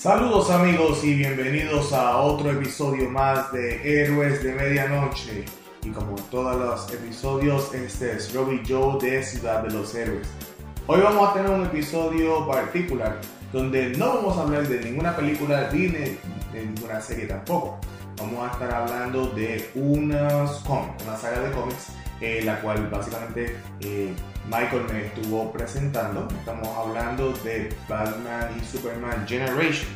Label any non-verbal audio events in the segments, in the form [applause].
Saludos amigos y bienvenidos a otro episodio más de Héroes de Medianoche. Y como todos los episodios, este es Robbie Joe de Ciudad de los Héroes. Hoy vamos a tener un episodio particular donde no vamos a hablar de ninguna película ni de ninguna serie tampoco. Vamos a estar hablando de unos cómics, una saga de cómics, eh, la cual básicamente eh, Michael me estuvo presentando. Estamos hablando de Batman y Superman Generations.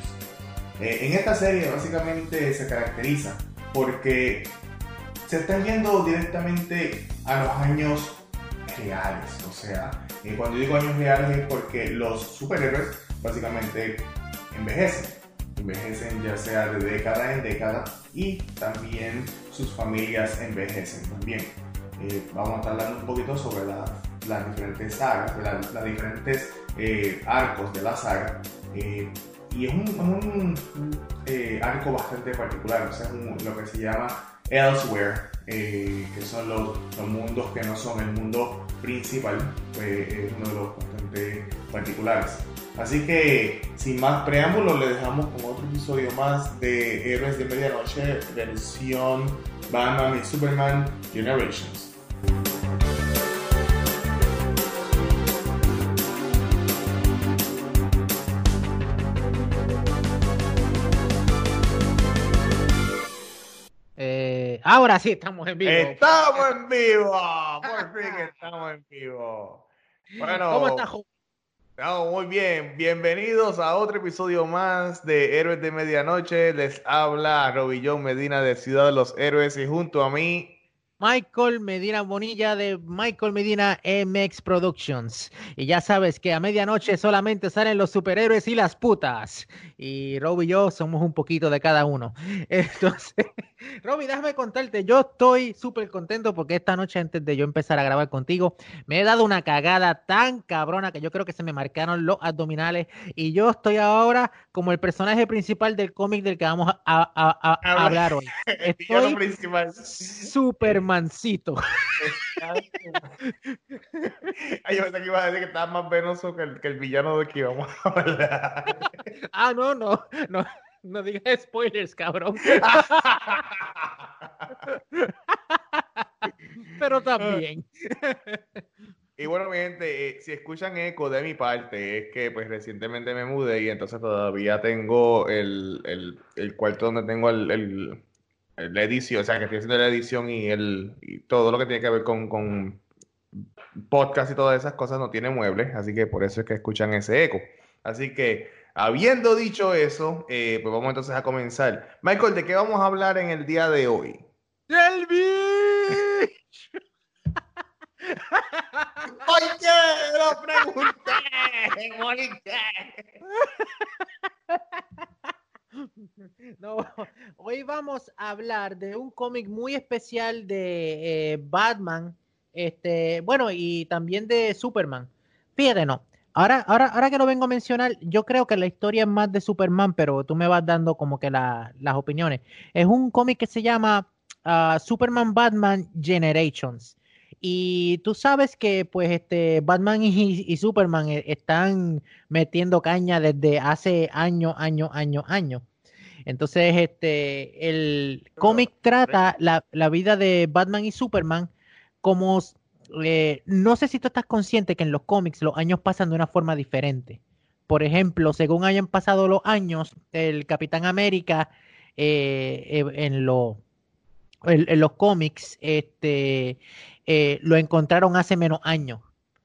Eh, en esta serie básicamente se caracteriza porque se están yendo directamente a los años reales. O sea, cuando digo años reales es porque los superhéroes básicamente envejecen. Envejecen ya sea de década en década y también sus familias envejecen también. Eh, vamos a estar hablando un poquito sobre las diferentes sagas, las diferentes eh, arcos de la saga. Eh, y es un, arco bastante particular, o sea, es lo que se llama Elsewhere, que son los, los, mundos que no son el mundo principal, pues es uno de los bastante particulares. Así que, sin más preámbulos, le dejamos con otro episodio más de Héroes de Medianoche, versión Batman y Superman Generations. Ahora sí estamos en vivo. Estamos en vivo. [laughs] Por fin estamos en vivo. Bueno, ¿cómo estás, muy bien, bienvenidos a otro episodio más de Héroes de Medianoche. Les habla Robillón Medina de Ciudad de los Héroes y junto a mí Michael Medina Bonilla de Michael Medina MX Productions. Y ya sabes que a medianoche solamente salen los superhéroes y las putas. Y Rob y yo somos un poquito de cada uno. [laughs] Entonces, [laughs] Robbie, déjame contarte, yo estoy súper contento porque esta noche antes de yo empezar a grabar contigo, me he dado una cagada tan cabrona que yo creo que se me marcaron los abdominales y yo estoy ahora como el personaje principal del cómic del que vamos a, [laughs] hablar hoy. Estoy Supermancito. Ay, yo pensé que iba a decir que estaba más venoso que el, que el villano de que íbamos a hablar. ah, no, no, no. No digas spoilers, cabrón. Pero también. Y bueno, mi gente, eh, si escuchan eco de mi parte, es que pues recientemente me mudé y entonces todavía tengo el, cuarto donde tengo el, la edición, o sea, que estoy haciendo la edición y, el, todo lo que tiene que ver con, con podcast y todas esas cosas no tiene muebles, así que por eso es que escuchan ese eco. Así que Habiendo dicho eso, eh, pues vamos entonces a comenzar. Michael, ¿de qué vamos a hablar en el día de hoy? ¡Del bicho! [laughs] Oye, lo pregunté, No, hoy vamos a hablar de un cómic muy especial de eh, Batman, este, bueno, y también de Superman. Fíjate, no. Ahora, ahora, ahora que lo vengo a mencionar, yo creo que la historia es más de Superman, pero tú me vas dando como que las opiniones. Es un cómic que se llama ah, Superman Batman Generations. Y tú sabes que pues este Batman y, Superman eh, están metiendo caña desde hace años, años, años, años. Entonces, este, el cómic trata la, la vida de Batman y Superman como eh, no sé si tú estás consciente que en los cómics los años pasan de una forma diferente. Por ejemplo, según hayan pasado los años, el Capitán América eh, eh, en, en, los cómics este, lo encontraron hace menos años.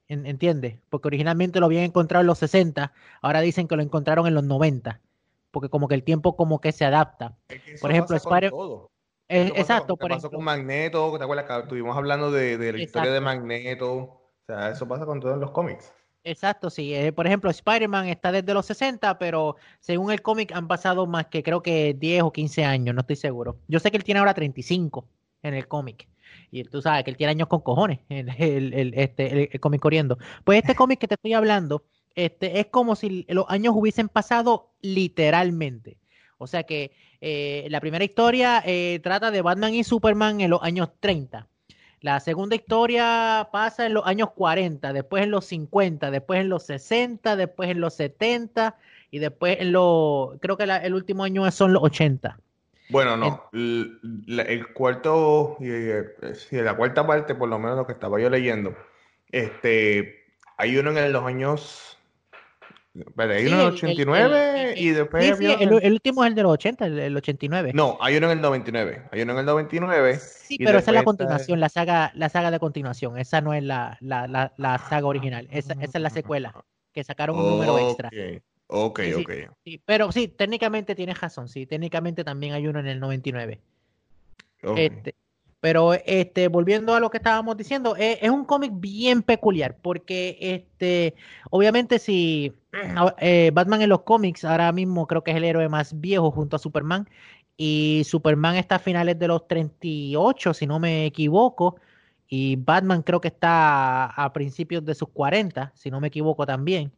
¿Entiendes? Porque originalmente lo habían encontrado en los 60, ahora dicen que lo encontraron en los 90, porque como que el tiempo como que se adapta. Por ejemplo, Spider exacto. por pasó con Magneto? ¿Te acuerdas que estuvimos hablando de, la historia de Magneto? O sea, eso pasa con todos los cómics. Exacto, sí. Eh, por ejemplo, Spider-Man está desde los 60, pero según el cómic han pasado más que creo que 10 o 15 años, no estoy seguro. Yo sé que él tiene ahora 35 en el cómic. Y tú sabes que él tiene años con cojones, [laughs] el, el, este, el, cómic corriendo. Pues este cómic que te estoy hablando, este, es como si los años hubiesen pasado literalmente. O sea que eh, la primera historia eh, trata de Batman y Superman en los años 30. La segunda historia pasa en los años 40, después en los 50, después en los 60, después en los 70 y después en lo, creo que el último año son los 80. Bueno, no, el, cuarto, y la cuarta parte, por lo menos lo que estaba yo leyendo, este, hay uno en los años hay uno en el 89 y después. Sí, el, último es el de los 80, el, 89. No, hay uno en el 99. Hay uno en el 99. Sí, pero esa es la continuación, la saga, la saga de continuación. Esa no es la, la, la, saga original. Esa, esa, es la secuela, que sacaron un número extra. Ok, ok. Sí, pero sí, técnicamente tienes razón. Sí, técnicamente también hay uno en el 99. Este, pero este, volviendo a lo que estábamos diciendo, es, es un cómic bien peculiar, porque este, obviamente si [clears throat] eh, Batman en los cómics ahora mismo creo que es el héroe más viejo junto a Superman, y Superman está a finales de los 38, si no me equivoco, y Batman creo que está a principios de sus 40, si no me equivoco también.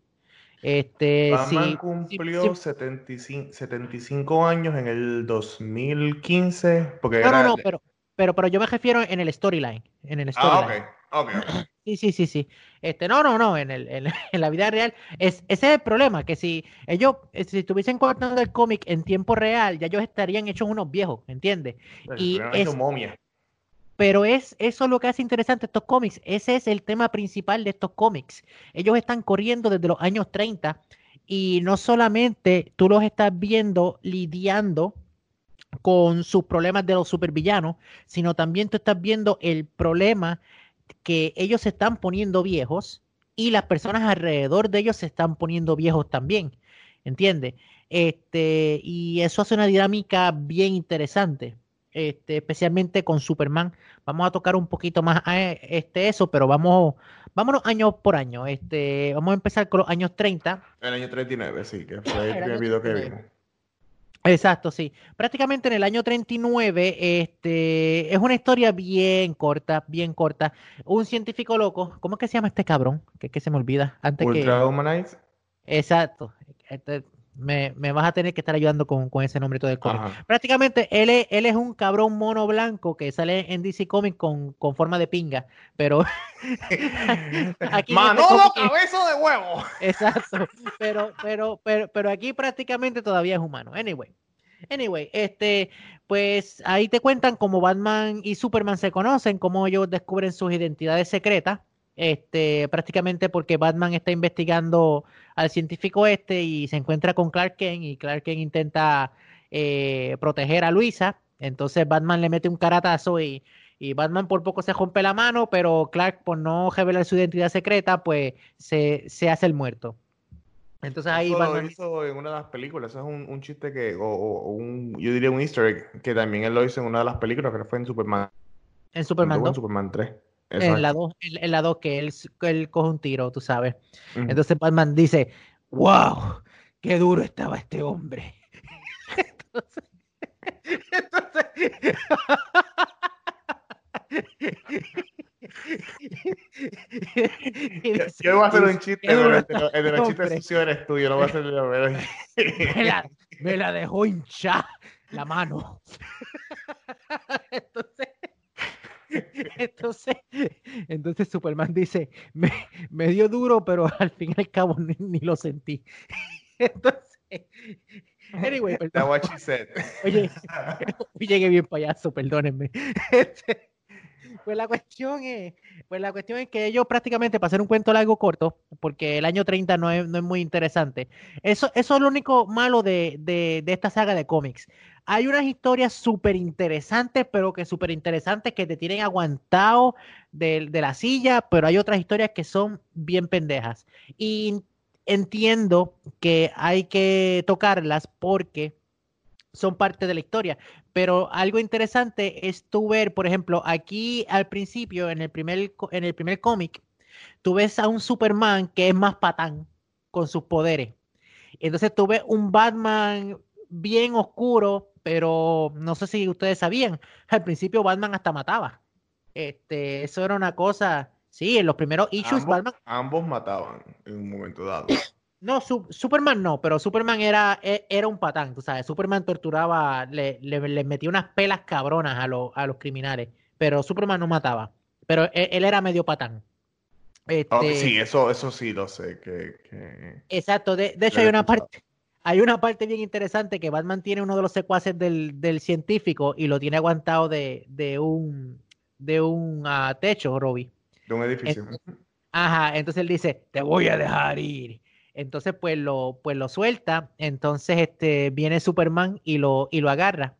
Este, Batman cumplió 75, 75, años en el 2015, porque no, no, no, pero pero, pero yo me refiero en el storyline. En el storyline. Ah, ok. [clears throat] Sí, sí, sí, sí. Este, no, no, no, en, el, [laughs] en, la vida real. Es, ese es el problema, que si ellos, eh, si estuviesen cortando el cómic en tiempo real, ya ellos estarían hechos unos viejos, ¿entiendes? y es, momia. Pero es eso lo que hace interesante estos cómics. Ese es el tema principal de estos cómics. Ellos están corriendo desde los años 30 y no solamente tú los estás viendo lidiando con sus problemas de los supervillanos, sino también tú estás viendo el problema que ellos se están poniendo viejos y las personas alrededor de ellos se están poniendo viejos también. ¿Entiendes? Este, y eso hace una dinámica bien interesante. Este, especialmente con Superman. Vamos a tocar un poquito más este, eso, pero vamos, vámonos año por año. Este, vamos a empezar con los años 30. El año 39, sí, que fue el, video que vimos. Exacto, sí. Prácticamente en el año 39, este, es una historia bien corta, bien corta. Un científico loco, ¿cómo es que se llama este cabrón? Que, que se me olvida. Antes Ultra que... Exacto. Este, me, me, vas a tener que estar ayudando con, con ese nombre todo el cómic. Prácticamente él es, él es un cabrón mono blanco que sale en DC Comics con, con forma de pinga, pero [laughs] aquí Manolo cabeza de huevo. Exacto, pero, pero, pero, pero aquí prácticamente todavía es humano. Anyway. Anyway, este, pues ahí te cuentan cómo Batman y Superman se conocen, cómo ellos descubren sus identidades secretas este, prácticamente porque Batman está investigando al científico este y se encuentra con Clark Kent y Clark Kent intenta eh, proteger a Luisa, entonces Batman le mete un caratazo y, y, Batman por poco se rompe la mano, pero Clark por no revelar su identidad secreta, pues se, se hace el muerto. Entonces ahí Batman... lo hizo en una de las películas, eso es un, un chiste que, o, o, un, yo diría un easter egg, que también él lo hizo en una de las películas, que fue en Superman. En Superman En Superman 3. En la 2, en, la 2 que él, él, coge un tiro, tú sabes. Entonces Batman dice, wow, qué duro estaba este hombre. [laughs] entonces, entonces [laughs] yo voy a hacer un chiste, pero el de los chistes sucios eres tú, yo no voy a hacer [laughs] me, la, me la dejó hinchar la mano. Entonces, [laughs] Entonces, entonces Superman dice, me, me, dio duro, pero [laughs] al fin y al cabo ni, lo sentí. [laughs] Entonces, anyway, perdón. what she said. Oye, llegué bien payaso, perdónenme. Este, pues la cuestión es, pues la cuestión es que ellos prácticamente, para hacer un cuento largo corto, porque el año 30 no es, no es muy interesante, eso, eso es lo único malo de, de, de esta saga de cómics. Hay unas historias súper interesantes, pero que súper interesantes que te tienen aguantado de, de la silla, pero hay otras historias que son bien pendejas. Y entiendo que hay que tocarlas porque son parte de la historia. Pero algo interesante es tú ver, por ejemplo, aquí al principio, en el primer, en el primer cómic, tú ves a un Superman que es más patán con sus poderes. Entonces tú ves un Batman bien oscuro, pero no sé si ustedes sabían, al principio Batman hasta mataba. Este, eso era una cosa, sí, en los primeros issues Batman... Ambos mataban en un momento dado. No, Superman no, pero Superman era, e, era un patán, tú sabes. Superman torturaba, le, le, metía unas pelas cabronas a, los a los criminales, pero Superman no mataba. Pero e, él, era medio patán. Este, sí, eso, eso sí lo sé. Que, exacto, de, hecho hay una parte hay una parte bien interesante que Batman tiene uno de los secuaces del, del científico y lo tiene aguantado de, de un, de un uh, techo, Robbie. De un edificio. ajá, entonces él dice, te voy a dejar ir. Entonces, pues lo, pues lo suelta. Entonces, este, viene Superman y lo, y lo agarra.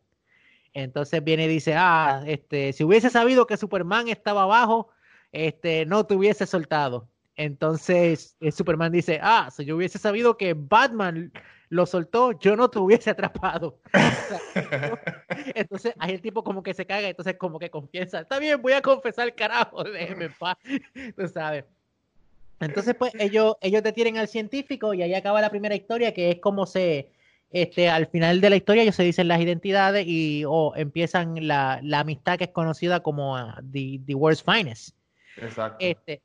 Entonces viene y dice, ah, este, si hubiese sabido que Superman estaba abajo, este, no te hubiese soltado. Entonces el Superman dice, ah, si yo hubiese sabido que Batman lo soltó, yo no te hubiese atrapado. [laughs] entonces ahí el tipo como que se caga, entonces como que confiesa, está bien, voy a confesar, carajo, déjeme en paz, [laughs] tú sabes. Entonces pues ellos, ellos detienen al científico y ahí acaba la primera historia, que es como se, este, al final de la historia ellos se dicen las identidades y o empiezan la, la, amistad que es conocida como uh, the, the World's Finest. Exacto. Este,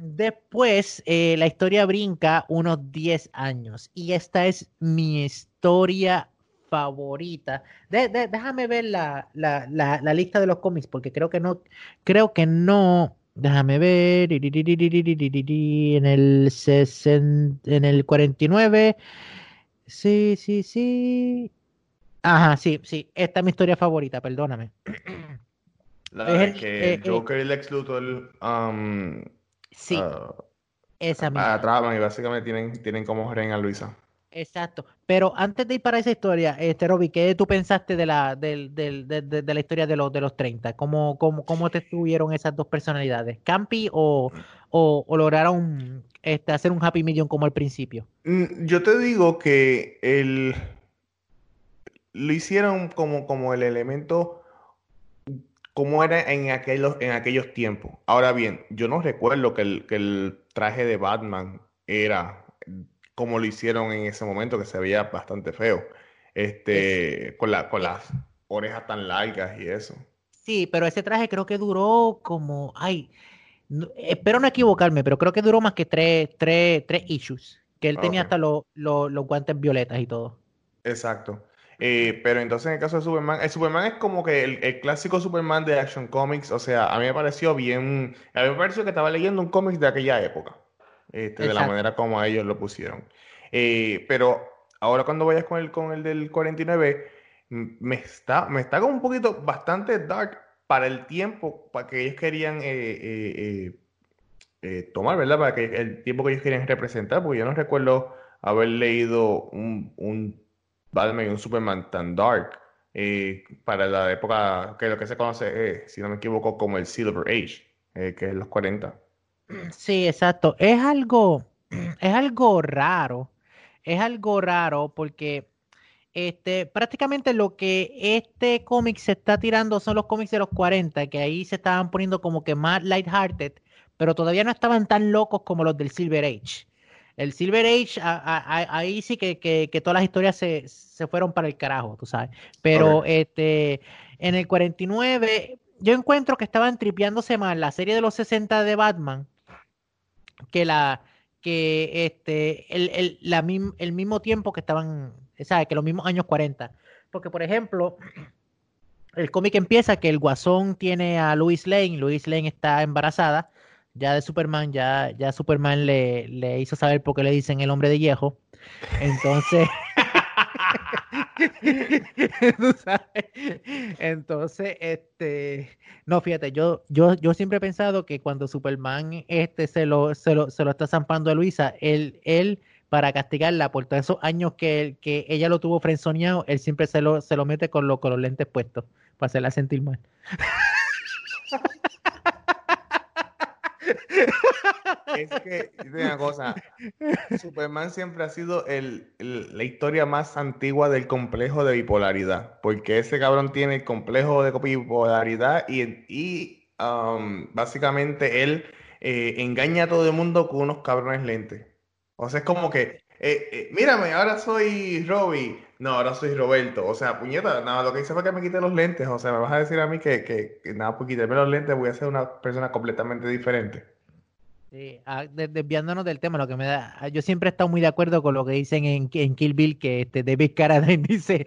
Después, eh, la historia brinca unos 10 años y esta es mi historia favorita. De, de, déjame ver la, la, la, la, lista de los cómics porque creo que no, creo que no. Déjame ver. En el, 60, en el 49. Sí, sí, sí. Ajá, sí, sí. Esta es mi historia favorita, perdóname. [clears throat] La es el, que eh, Joker y Lex Luthor um, Sí. Uh, esa misma. Atrapan y básicamente tienen, tienen como reina a Luisa. Exacto. Pero antes de ir para esa historia, este Robbie, ¿qué tú pensaste de la, de, de, de, la historia de los, de los 30? ¿Cómo, cómo, cómo te estuvieron esas dos personalidades? ¿Campi o, o, lograron este, hacer un happy medium como al principio? Mm, yo te digo que el, lo hicieron como, como el elemento cómo era en aquellos, en aquellos tiempos. Ahora bien, yo no recuerdo que el, que el traje de Batman era como lo hicieron en ese momento, que se veía bastante feo. Este, con, la, con las orejas tan largas y eso. Sí, pero ese traje creo que duró como, ay, espero no equivocarme, pero creo que duró más que tres, tres, tres issues, que él tenía hasta los guantes violetas y todo. Exacto. Eh, pero entonces en el caso de Superman, el Superman es como que el, clásico Superman de Action Comics, o sea, a mí me pareció bien, a mí me pareció que estaba leyendo un cómic de aquella época, este, de la manera como ellos lo pusieron. Eh, pero ahora cuando vayas con el, con el del 49, me está, me está como un poquito bastante dark para el tiempo, para que ellos querían eh, tomar, ¿verdad? Para que el tiempo que ellos querían representar, porque yo no recuerdo haber leído un, un Batman y un Superman tan dark eh, para la época que lo que se conoce, eh, si no me equivoco, como el Silver Age, eh, que es los 40. Sí, exacto. Es algo, [clears throat] es algo raro. Es algo raro porque este, prácticamente lo que este cómic se está tirando son los cómics de los 40, que ahí se estaban poniendo como que más lighthearted, pero todavía no estaban tan locos como los del Silver Age. El Silver Age, ahí sí que, que, todas las historias se, se, fueron para el carajo, tú sabes. Pero este, en el 49, yo encuentro que estaban tripeándose más la serie de los 60 de Batman que la que este el, el, la, el mismo tiempo que estaban, ¿sabes? Que los mismos años 40. Porque, por ejemplo, [clears throat] el cómic empieza que el Guasón tiene a Louis Lane, Louis Lane está embarazada ya de Superman, ya, ya Superman le, le hizo saber por qué le dicen el hombre de viejo. Entonces, [laughs] [laughs] Entonces, este, no, fíjate, yo, yo, yo siempre he pensado que cuando Superman este se lo, se lo, se lo está zampando a Luisa, él, él, para castigarla por todos esos años que, que ella lo tuvo frenzoneado, él siempre se lo, se lo mete con, lo, con los lentes puestos, para hacerla sentir mal. [laughs] Es que, una cosa, Superman siempre ha sido el, la historia más antigua del complejo de bipolaridad, porque ese cabrón tiene el complejo de bipolaridad y, y um, básicamente él eh, engaña a todo el mundo con unos cabrones lentes. O sea, es como que, eh, eh, mírame, ahora soy Robbie. No, ahora soy Roberto. O sea, puñeta, nada, lo que hice fue que me quité los lentes. O sea, me vas a decir a mí que, que, que nada, por quitarme los lentes voy a ser una persona completamente diferente. Sí, ah, desviándonos del tema, lo que me da, ah, yo siempre he estado muy de acuerdo con lo que dicen en, en Kill Bill, que este David Carradine [laughs] dice,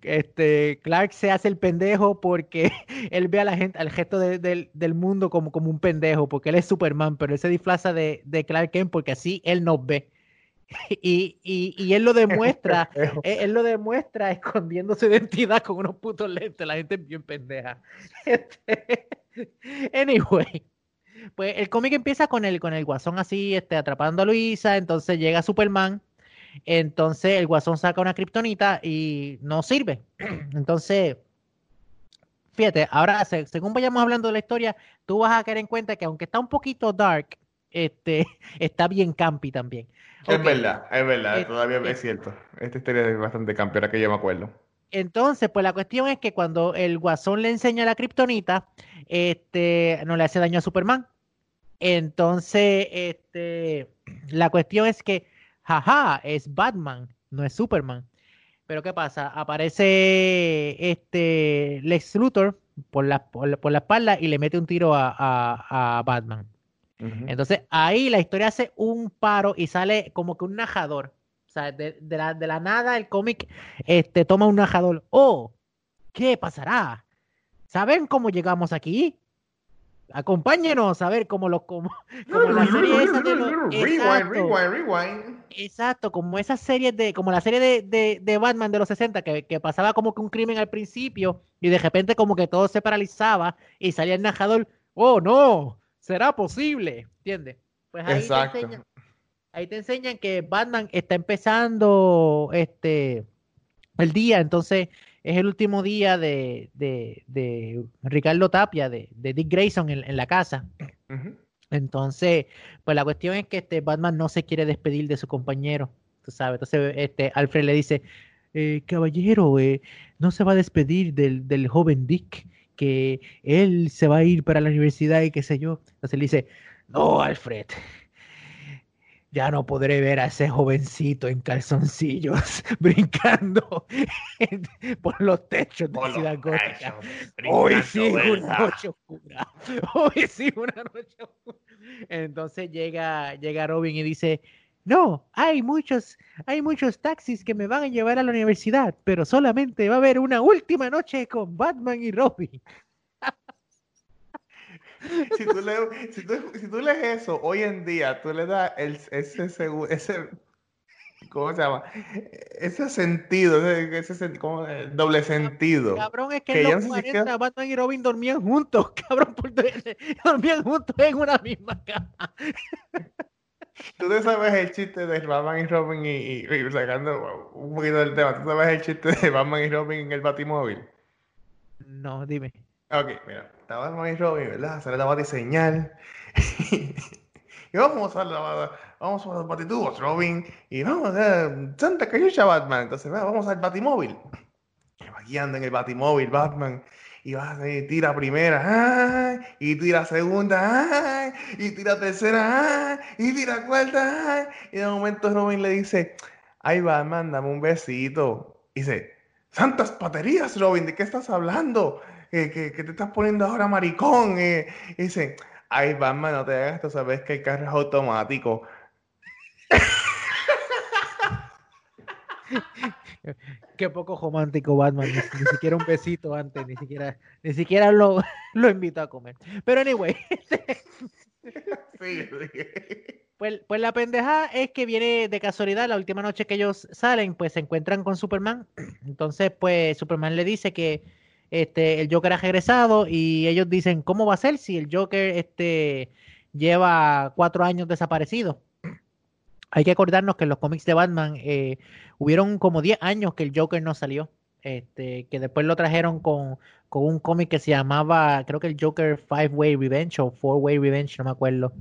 este Clark se hace el pendejo porque [laughs] él ve a la gente, al gesto del mundo como, como un pendejo, porque él es Superman, pero él se disfraza de, de Clark Kent porque así él nos ve. [laughs] Y, y, y, él lo demuestra, [laughs] él, lo demuestra escondiendo su identidad con unos putos lentes. La gente es bien pendeja. [laughs] Este, anyway, pues el cómic empieza con el, con el guasón así, este, atrapando a Luisa, entonces llega Superman, entonces el guasón saca una kriptonita y no sirve. [clears throat] Entonces, fíjate, ahora según vayamos hablando de la historia, tú vas a caer en cuenta que aunque está un poquito dark, este, [laughs] está bien campi también. Es verdad, es verdad, eh, todavía es, eh, cierto. Esta historia es bastante campi, ahora que yo me acuerdo. Entonces, pues la cuestión es que cuando el guasón le enseña la kriptonita, este, no le hace daño a Superman. Entonces, este, [clears throat] la cuestión es que, jaja, es Batman, no es Superman. Pero ¿qué pasa? Aparece este Lex Luthor por la, por la, espalda y le mete un tiro a Batman. Entonces ahí la historia hace un paro y sale como que un najador. O sea, de, la, de la, nada el cómic este, toma un najador. Oh, ¿qué pasará? ¿Saben cómo llegamos aquí? Acompáñenos a ver cómo lo como, [laughs] como la serie esa de los, rewind, rewind, rewind. Exacto, como esa serie de, como la serie de, de, de Batman de los 60, que, que, pasaba como que un crimen al principio y de repente como que todo se paralizaba y salía el najador. Oh no, será posible, ¿entiendes? Pues ahí te, enseñan, ahí te enseñan que Batman está empezando este el día, entonces es el último día de, de, Ricardo Tapia, de, Dick Grayson en, la casa. Entonces, pues la cuestión es que este Batman no se quiere despedir de su compañero, tú sabes. Entonces, este Alfred le dice, eh, caballero, eh, no se va a despedir del, del joven Dick que él se va a ir para la universidad y qué sé yo. Entonces él dice, no, Alfred, ya no podré ver a ese jovencito en calzoncillos [laughs] brincando [laughs] por los techos de Ciudad Gótica. Hoy sí, una noche oscura. [laughs] Hoy sí, una noche oscura. Entonces llega, llega Robin y dice, no, hay muchos, hay muchos taxis que me van a llevar a la universidad, pero solamente va a haber una última noche con Batman y Robin. [laughs] si, tú lees, si, tú, lees eso hoy en día, tú le das el, ese, ese, ¿cómo se llama? Ese sentido, ese, ese como doble sentido. Cabrón, es que, en los 40 Batman y Robin dormían juntos, [laughs] cabrón, dormían juntos en una misma cama. Tú te sabes el chiste de Batman y Robin y, sacando un poquito del tema. ¿Tú sabes el chiste de Batman y Robin en el Batimóvil? No, dime. Ok, mira, está Batman y Robin, ¿verdad? Sale la batiseñal. [laughs] y vamos a la, vamos a los batitubos, Robin, y vamos a Santa Cayucha Batman. Entonces, vamos al Batimóvil. Y va guiando en el Batimóvil, Batman y vas a tira primera, y tira segunda, y tira tercera, y tira cuarta, y de momento Robin le dice, ay va, mándame un besito. Y dice, santas paterías, Robin, ¿de qué estás hablando? ¿Qué, te estás poniendo ahora maricón? y dice, ay Batman, no te hagas, tú sabes que el carro es automático. [laughs] [laughs] Qué poco romántico Batman, ni, siquiera un besito antes, ni siquiera, ni siquiera lo, [laughs] lo invito a comer. Pero anyway. [laughs] Pues, pues la pendeja es que viene de casualidad, la última noche que ellos salen, pues se encuentran con Superman. [clears throat] Entonces, pues Superman le dice que este, el Joker ha regresado y ellos dicen, ¿cómo va a ser si el Joker este, lleva cuatro años desaparecido? Hay que acordarnos que en los cómics de Batman eh, hubieron como 10 años que el Joker no salió. Este, que después lo trajeron con, con un cómic que se llamaba, creo que el Joker Five Way Revenge o Four Way Revenge, no me acuerdo.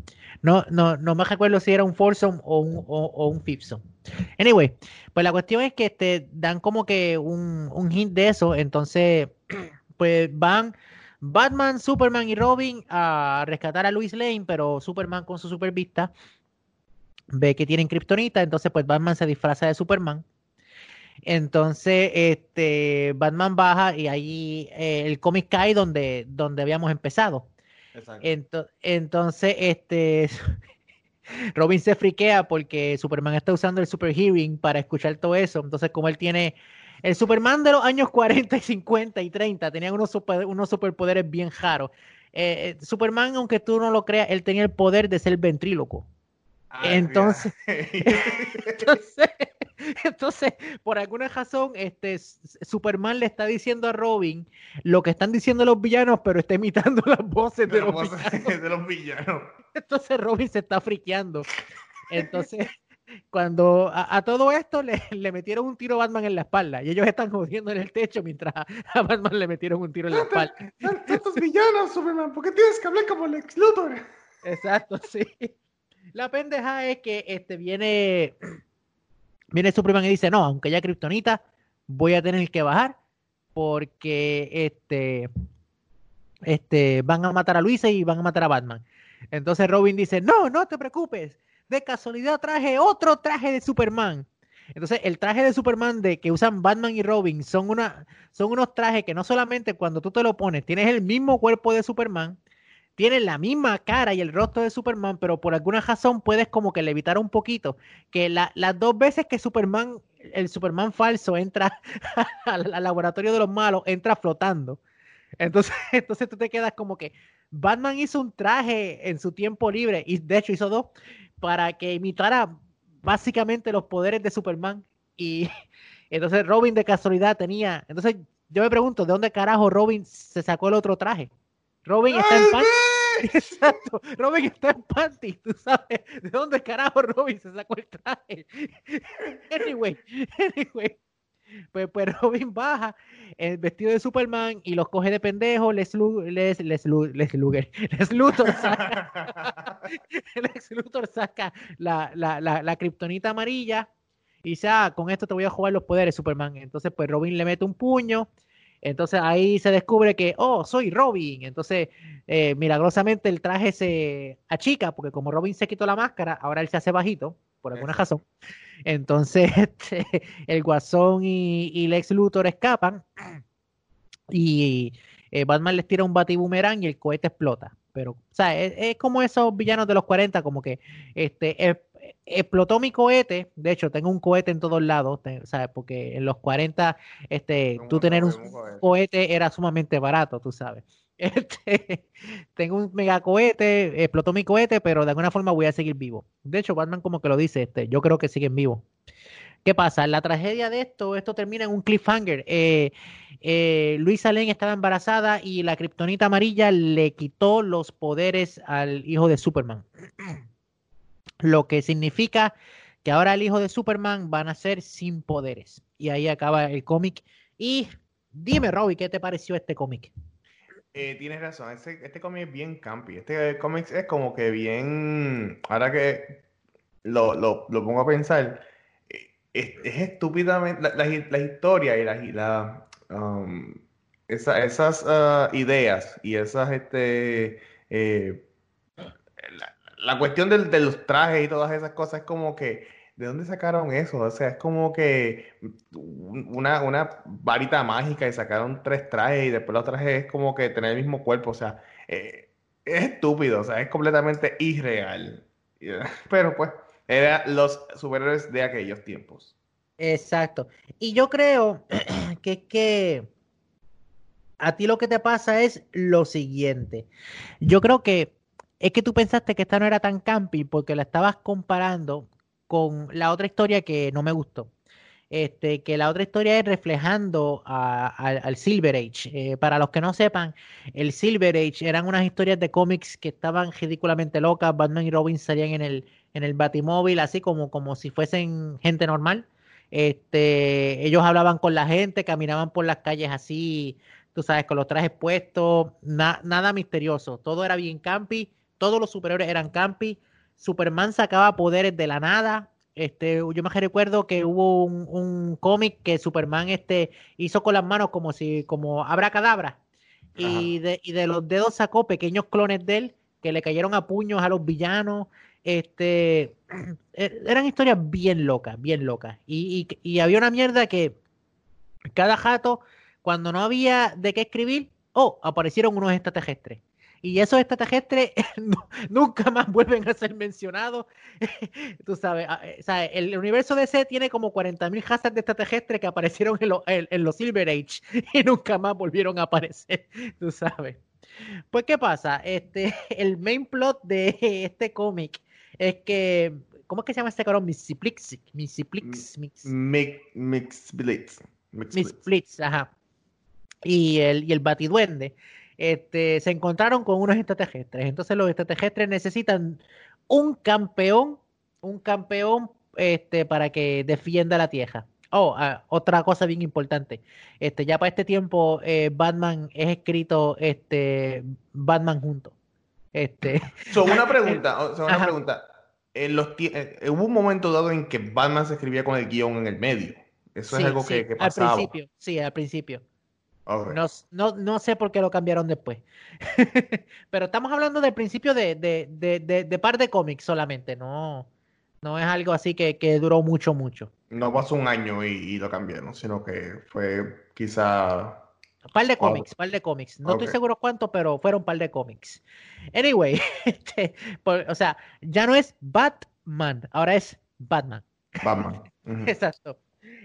No, no, no me recuerdo si era un foursome o un, o, un fifthsome. Anyway, pues la cuestión es que te dan como que un, un hint de eso, entonces [clears throat] pues van Batman, Superman y Robin a rescatar a Luis Lane, pero Superman con su super vista ve que tienen Kryptonita, entonces pues Batman se disfraza de Superman. Entonces, este, Batman baja y ahí eh, el cómic cae donde, donde habíamos empezado. entonces, este, [laughs] Robin se friquea porque Superman está usando el Super Hearing para escuchar todo eso. Entonces, como él tiene el Superman de los años 40 y 50 y 30, tenían unos, super, unos superpoderes bien raros. Eh, eh, Superman, aunque tú no lo creas, él tenía el poder de ser ventríloco. Entonces, [laughs] entonces, entonces, por alguna razón, este Superman le está diciendo a Robin lo que están diciendo los villanos, pero está imitando [laughs] las voces de, los, [laughs] villanos. de los villanos. Entonces Robin se está friqueando. Entonces, cuando a, todo esto le, le, metieron un tiro a Batman en la espalda y ellos están jodiendo en el techo mientras a Batman le metieron un tiro en la espalda. Tantos villanos, Superman, ¿por qué tienes que hablar como Lex Luthor? Exacto, sí. La pendeja es que este viene [clears throat] viene Superman y dice, no, aunque ya Kryptonita, voy a tener que bajar porque este, este, van a matar a Luisa y van a matar a Batman. Entonces Robin dice, no, no te preocupes, de casualidad traje otro traje de Superman. Entonces, el traje de Superman de que usan Batman y Robin son, una, son unos trajes que no solamente cuando tú te lo pones tienes el mismo cuerpo de Superman, tienes la misma cara y el rostro de Superman, pero por alguna razón puedes como que levitar un poquito. Que las dos veces que Superman, el Superman falso entra [laughs] al, al, laboratorio de los malos, entra flotando. Entonces, [laughs] entonces tú te quedas como que Batman hizo un traje en su tiempo libre y de hecho hizo dos para que imitara básicamente los poderes de Superman. Y [laughs] entonces Robin de casualidad tenía. Entonces yo me pregunto, ¿de dónde carajo Robin se sacó el otro traje? Robin está en panty. [laughs] Exacto, Robin está en panty, tú sabes de dónde carajo Robin se sacó el traje. [laughs] Anyway, anyway. Pues, pues Robin baja el vestido de Superman y los coge de pendejo. Les, les, les, les, Luger, [laughs] les Luthor saca, Les Luthor saca la, la, la, la kriptonita amarilla y dice, ah, con esto te voy a jugar los poderes, Superman. Entonces, pues Robin le mete un puño. Entonces ahí se descubre que, oh, soy Robin. Entonces, eh, milagrosamente el traje se achica, porque como Robin se quitó la máscara, ahora él se hace bajito, por alguna razón. Entonces, [laughs] este, el Guasón y, y, Lex Luthor escapan y eh, Batman les tira un batibumerán y el cohete explota. Pero, o sea, es, como esos villanos de los 40, como que este, explotó mi cohete. De hecho, tengo un cohete en todos lados, ¿sabes? Porque en los 40, este, tú tener un, cohete era sumamente barato, tú sabes. [laughs] Este, tengo un mega cohete, explotó mi cohete, pero de alguna forma voy a seguir vivo. De hecho, Batman como que lo dice, este, yo creo que siguen vivos. ¿Qué pasa? La tragedia de esto, esto termina en un cliffhanger. Eh, eh, Luisa Lane estaba embarazada y la kriptonita amarilla le quitó los poderes al hijo de Superman. [clears throat] Lo que significa que ahora el hijo de Superman van a ser sin poderes. Y ahí acaba el cómic. Y dime, Robbie, ¿qué te pareció este cómic? Eh, tienes razón, este, este cómic es bien campi. Este cómic es como que bien. Ahora que lo, lo, pongo a pensar, eh, es, es estúpidamente. La, la, la, historia y la, la um, esa, esas uh, ideas y esas. este eh, la, cuestión del, de los trajes y todas esas cosas es como que ¿De dónde sacaron eso? O sea, es como que una, una varita mágica y sacaron tres trajes y después los trajes es como que tener el mismo cuerpo. O sea, eh, es estúpido, o sea, es completamente irreal. [laughs] Pero pues, eran los superhéroes de aquellos tiempos. Exacto. Y yo creo [clears throat] que es que a ti lo que te pasa es lo siguiente. Yo creo que es que tú pensaste que esta no era tan camping porque la estabas comparando con la otra historia que no me gustó. Este, que la otra historia es reflejando al Silver Age. Eh, para los que no sepan, el Silver Age eran unas historias de cómics que estaban ridículamente locas. Batman y Robin salían en el, en el Batimóvil, así como, como si fuesen gente normal. Este, ellos hablaban con la gente, caminaban por las calles así, tú sabes, con los trajes puestos, nada misterioso. Todo era bien campi, todos los superiores eran campi Superman sacaba poderes de la nada. Este, yo me recuerdo que hubo un, cómic que Superman este, hizo con las manos como si, como abracadabra. Y de, y de los dedos sacó pequeños clones de él que le cayeron a puños a los villanos. Este, [clears throat] er, eran historias bien locas, bien locas. Y, y, y había una mierda que cada jato, cuando no había de qué escribir, oh, aparecieron unos extraterrestres y esos extraterrestres [laughs] nunca más vuelven a ser mencionados. [laughs] Tú sabes, ah, eh, el universo DC tiene como 40.000 hazards de extraterrestres que aparecieron en, los Silver Age [laughs] y nunca más volvieron a aparecer, tú sabes. Pues, ¿qué pasa? Este, el main plot de este cómic es que, ¿cómo es que se llama este cabrón? Mixiplix, Mixiplix, Mix, Mix Blitz. Mix Blitz, ajá. Y el, y el Batiduende este, se encontraron con unos extraterrestres. Entonces los extraterrestres necesitan un campeón, un campeón este, para que defienda la Tierra. Oh, ah, otra cosa bien importante. Este, ya para este tiempo, eh, Batman es escrito este, Batman junto. Este. [laughs] So, una pregunta, [laughs] una pregunta. En los eh, hubo un momento dado en que Batman se escribía con el guion en el medio. Eso es algo que, que, pasaba. Al principio, sí, al principio. No, no, no, sé por qué lo cambiaron después. [laughs] Pero estamos hablando del principio de, de, de, de, par de cómics solamente, no, no es algo así que, que duró mucho, mucho. No pasó un año y, lo cambiaron, sino que fue quizá... Par de cómics, par de cómics. No estoy seguro cuánto, pero fueron par de cómics. Anyway, [laughs] este, o sea, ya no es Batman, ahora es Batman. Batman. [laughs] Exacto.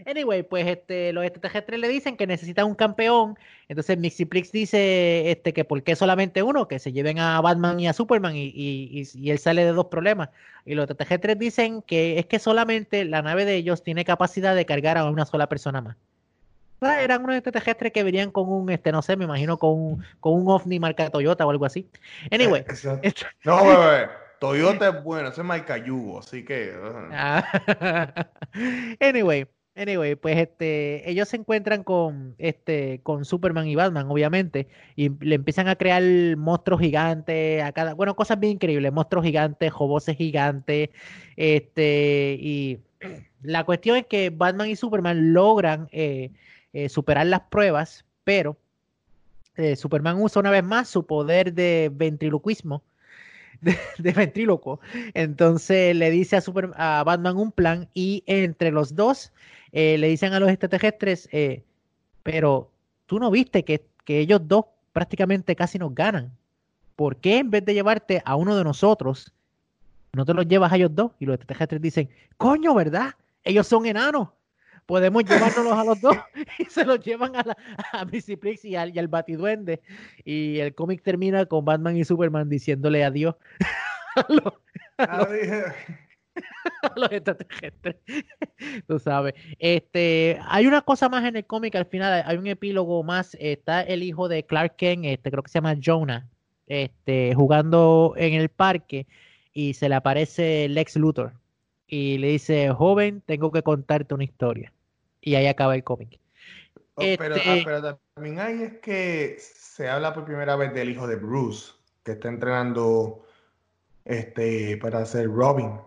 Anyway, pues este, los extraterrestres le dicen que necesitan un campeón. Entonces Mixiplix dice este, que por qué solamente uno, que se lleven a Batman y a Superman y, y, y él sale de dos problemas. Y los extraterrestres dicen que es que solamente la nave de ellos tiene capacidad de cargar a una sola persona más. Eran unos extraterrestres que venían con un, este, no sé, me imagino con un, con un ovni marca Toyota o algo así. Anyway. Eh, [laughs] no, bebé. Toyota es bueno, ese es marca Yugo, así que. [laughs] anyway, Anyway, pues este, ellos se encuentran con este, con Superman y Batman, obviamente, y le empiezan a crear monstruos gigantes, a cada, bueno, cosas bien increíbles, monstruos gigantes, joboses gigantes, este, y [clears throat] la cuestión es que Batman y Superman logran eh, eh, superar las pruebas, pero eh, Superman usa una vez más su poder de ventriloquismo, [laughs] de, de ventríloco. Entonces le dice a, Super, a Batman un plan y entre los dos eh, le dicen a los extraterrestres, eh, pero tú no viste que, ellos dos prácticamente casi nos ganan. ¿Por qué en vez de llevarte a uno de nosotros, no te los llevas a ellos dos? Y los extraterrestres dicen, coño, ¿verdad? Ellos son enanos. Podemos llevárnoslos a los dos [laughs] [laughs] y se los llevan a, la, a y al, y al Batiduende. Y el cómic termina con Batman y Superman diciéndole adiós. [laughs] los [laughs] extraterrestres. [laughs] Tú sabes. Este, hay una cosa más en el cómic, al final hay un epílogo más. Está el hijo de Clark Kent, este, creo que se llama Jonah, este, jugando en el parque y se le aparece Lex Luthor y le dice, joven, tengo que contarte una historia. Y ahí acaba el cómic. Oh, pero, ah, este pero, también hay es que se habla por primera vez del hijo de Bruce, que está entrenando este, para ser Robin.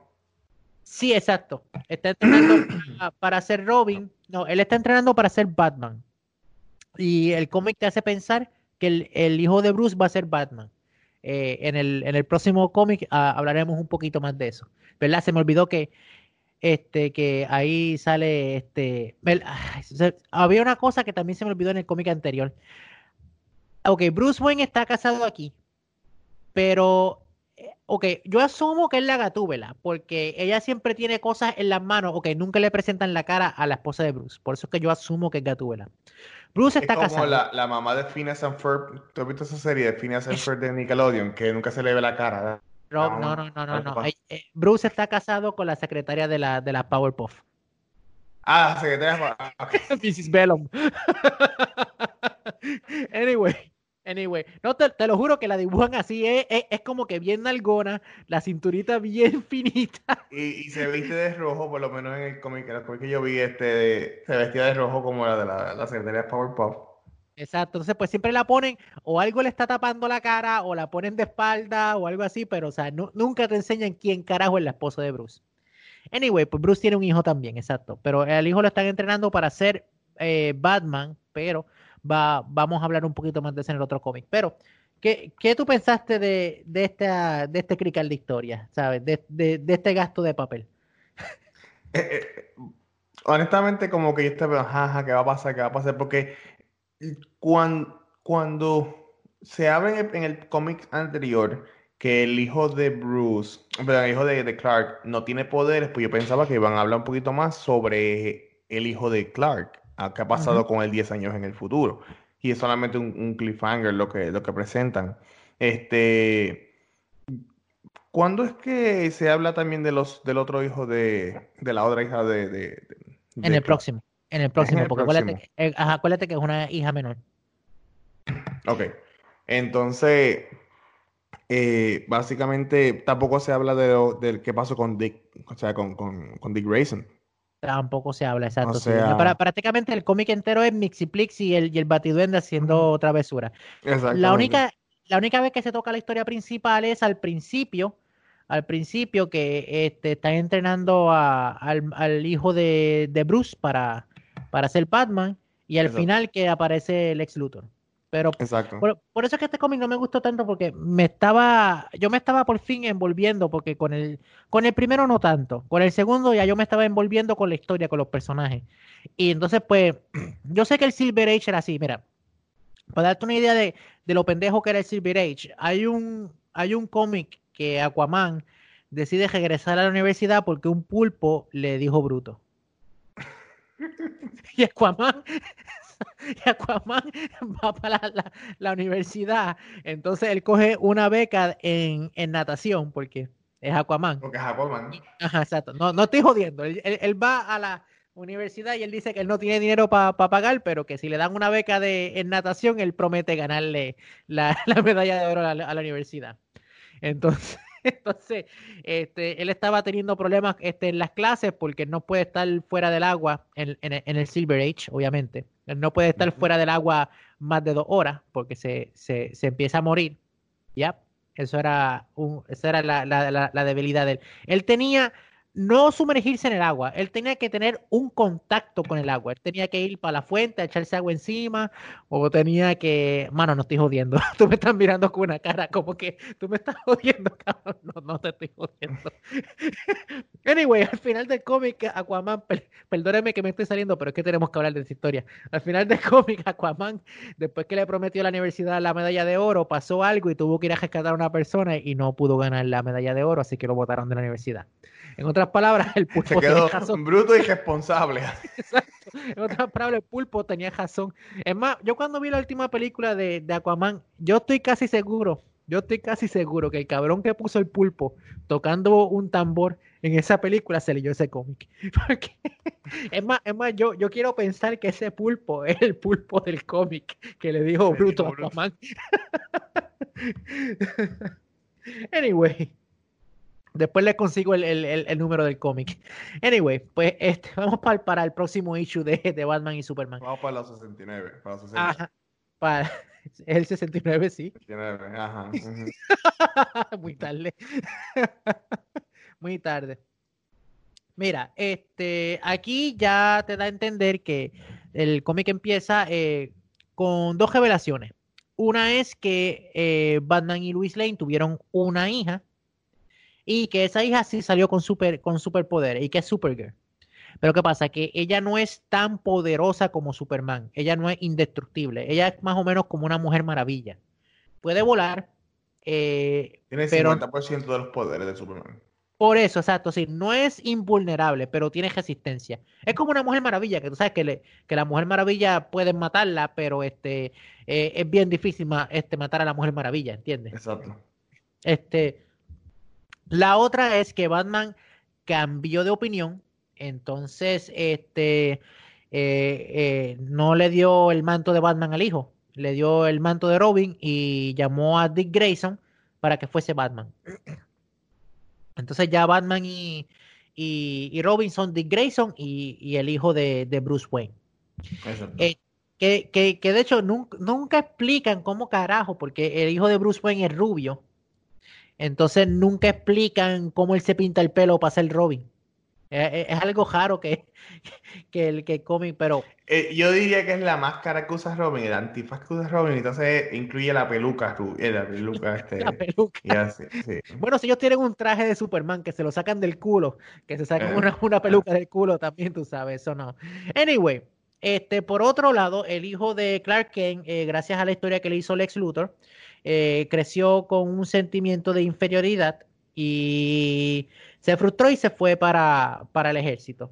Sí, exacto. Está entrenando para ser Robin. No, él está entrenando para ser Batman. Y el cómic te hace pensar que el, hijo de Bruce va a ser Batman. Eh, en, el, en el próximo cómic ah, hablaremos un poquito más de eso. ¿Verdad? Se me olvidó que este que ahí sale este había una cosa que también se me olvidó en el cómic anterior. Ok, Bruce Wayne está casado aquí, pero ok, yo asumo que es la gatúbela, porque ella siempre tiene cosas en las manos, ok, nunca le presentan la cara a la esposa de Bruce, por eso es que yo asumo que es gatúbela. Bruce está es como La, la, mamá de Phineas and Ferb, ¿tú has visto esa serie de Phineas and Ferb de Nickelodeon? Que nunca se le ve la cara. No, no, no, no, no. Eh, Bruce está casado con la secretaria de la, de la Powerpuff. Ah, secretaria. Okay. [laughs] Mrs. Bellum. [laughs] anyway. Anyway, no te, lo juro que la dibujan así, es, es, como que bien nalgona, la cinturita bien [laughs] finita. Y, se viste de rojo, por lo menos en el cómic, que yo vi, este, se vestía de rojo como la de la, la secretaria Powerpuff. Exacto, entonces pues siempre la ponen, o algo le está tapando la cara, o la ponen de espalda, o algo así, pero o sea, nunca te enseñan quién carajo es la esposa de Bruce. Anyway, pues Bruce tiene un hijo también, exacto, pero el hijo lo están entrenando para ser eh, Batman, pero va, vamos a hablar un poquito más de eso en el otro cómic. Pero, ¿qué, ¿qué, tú pensaste de, de, esta, de este crical de historia, ¿sabes? De, de, este gasto de papel. Eh, eh, honestamente, como que yo estaba, jaja, ¿qué va a pasar? ¿Qué va a pasar? Porque cuando, cuando se habla en el, cómic anterior que el hijo de Bruce, el hijo de, de, Clark no tiene poderes, pues yo pensaba que iban a hablar un poquito más sobre el hijo de Clark qué ha pasado con él 10 años en el futuro. Y es solamente un, cliffhanger lo que, lo que presentan. Este, ¿Cuándo es que se habla también de los del otro hijo de, de la otra hija de, de- de- En el próximo. En el próximo, el porque próximo. Acuérdate, eh, ajá, acuérdate que es una hija menor. Ok. Entonces, eh, básicamente tampoco se habla de lo- del qué pasó con Dick, o sea, con, con, con Dick Grayson. Tampoco se habla, exacto. O sí. sea- Para- prácticamente el cómic entero es Mixiplix y el, y el Batiduende haciendo travesura. La única, la única vez que se toca la historia principal es al principio, al principio que este, están entrenando a- al, al hijo de, de Bruce para, para ser Batman y al Exacto. final que aparece Lex Luthor. Pero Exacto. por, por eso es que este cómic no me gustó tanto porque me estaba, yo me estaba por fin envolviendo porque con el, con el primero no tanto, con el segundo ya yo me estaba envolviendo con la historia, con los personajes. Y entonces pues, [clears throat] yo sé que el Silver Age era así, mira, para darte una idea de, de lo pendejo que era el Silver Age, hay un, hay un cómic que Aquaman decide regresar a la universidad porque un pulpo le dijo bruto. [laughs] Y Aquaman, [laughs] y Aquaman [laughs] va para la, la- la universidad. Entonces él coge una beca en, en natación porque es Aquaman. Porque es Aquaman. Ajá, exacto. No, no estoy jodiendo. Él, él- él va a la universidad y él dice que él no tiene dinero para pagar, pero que si le dan una beca de, en natación, él promete ganarle la, [laughs] la medalla de oro a la, a la universidad. Entonces, [laughs] entonces este, él estaba teniendo problemas este, en las clases porque no puede estar fuera del agua en, en el- en el Silver Age, obviamente. Él no puede estar fuera del agua más de dos horas porque se, se, se empieza a morir. Ya, eso era, un, esa era la, la- la- la debilidad de él. Él tenía no sumergirse en el agua, él tenía que tener un contacto con el agua. Él tenía que ir para la fuente, a echarse agua encima, o tenía que. Mano, no estoy jodiendo. [laughs] Tú me estás mirando con una cara como que tú me estás jodiendo, [laughs] cabrón. No, no te estoy jodiendo. [laughs] Anyway, al final del cómic, Aquaman, per- perdóneme que me estoy saliendo, pero es que tenemos que hablar de esa historia. Al final del cómic, Aquaman, después que le prometió a la universidad la medalla de oro, pasó algo y tuvo que ir a rescatar a una persona y no pudo ganar la medalla de oro, así que lo botaron de la universidad. En otras palabras, el Se pulpo quedó tenía razón. bruto y responsable. [laughs] En otras palabras, el pulpo tenía razón. Es más, yo cuando vi la última película de, de Aquaman, yo estoy casi seguro, yo estoy casi seguro que el cabrón que puso el pulpo tocando un tambor en esa película se leyó ese cómic. [laughs] Porque, es más, es más yo, yo quiero pensar que ese pulpo es el pulpo del cómic que le dijo Bruto a. Aquaman. [laughs] anyway. Después les consigo el, el- el- el número del cómic. [laughs] Anyway, pues este, [laughs] vamos para, para el próximo issue de, de Batman y Superman. Vamos para los 69. Para los 60. Ajá. Para [laughs] el 69, sí. 69, Ajá. ujú. Muy tarde. Muy tarde. Mira, este, aquí ya te da a entender que el cómic empieza eh, con dos revelaciones. Una es que eh, Batman y Luis Lane tuvieron una hija y que esa hija sí salió con super con superpoderes y que es Supergirl. Pero ¿qué pasa? Que ella no es tan poderosa como Superman. Ella no es indestructible. Ella es más o menos como una mujer maravilla. Puede volar. eh, Tiene Pero- 50% de los poderes de Superman. por eso, exacto, sí, no es invulnerable, pero tiene resistencia. Es como una mujer maravilla, que tú sabes que, le- que la mujer maravilla pueden matarla, pero este eh, es bien difícil ma- este, matar a la mujer maravilla, ¿entiendes? Exacto. Este, la otra es que Batman cambió de opinión, entonces este eh, eh, no le dio el manto de Batman al hijo, le dio el manto de Robin y llamó a Dick Grayson para que fuese Batman. [clears throat] Entonces ya Batman y, y, y Robin son Dick Grayson y, y el hijo de, de Bruce Wayne. Eh, que, que, que de hecho nunca, nunca explican cómo carajo, porque el hijo de Bruce Wayne es rubio. Entonces nunca explican cómo él se pinta el pelo para ser Robin. Eh, eh, Es, algo raro que, [laughs] que el que cómic, pero Eh, yo diría que es la máscara que usa Robin, el antifaz que usa Robin, entonces incluye la peluca, la peluca, [laughs] este, la peluca. sí. Bueno, si ellos tienen un traje de Superman que se lo sacan del culo, que se sacan Eh. una, una peluca del culo también, tú sabes, eso no. Anyway, este, por otro lado, el hijo de Clark Kent, eh, gracias a la historia que le hizo Lex Luthor, eh, creció con un sentimiento de inferioridad y se frustró y se fue para, para el ejército.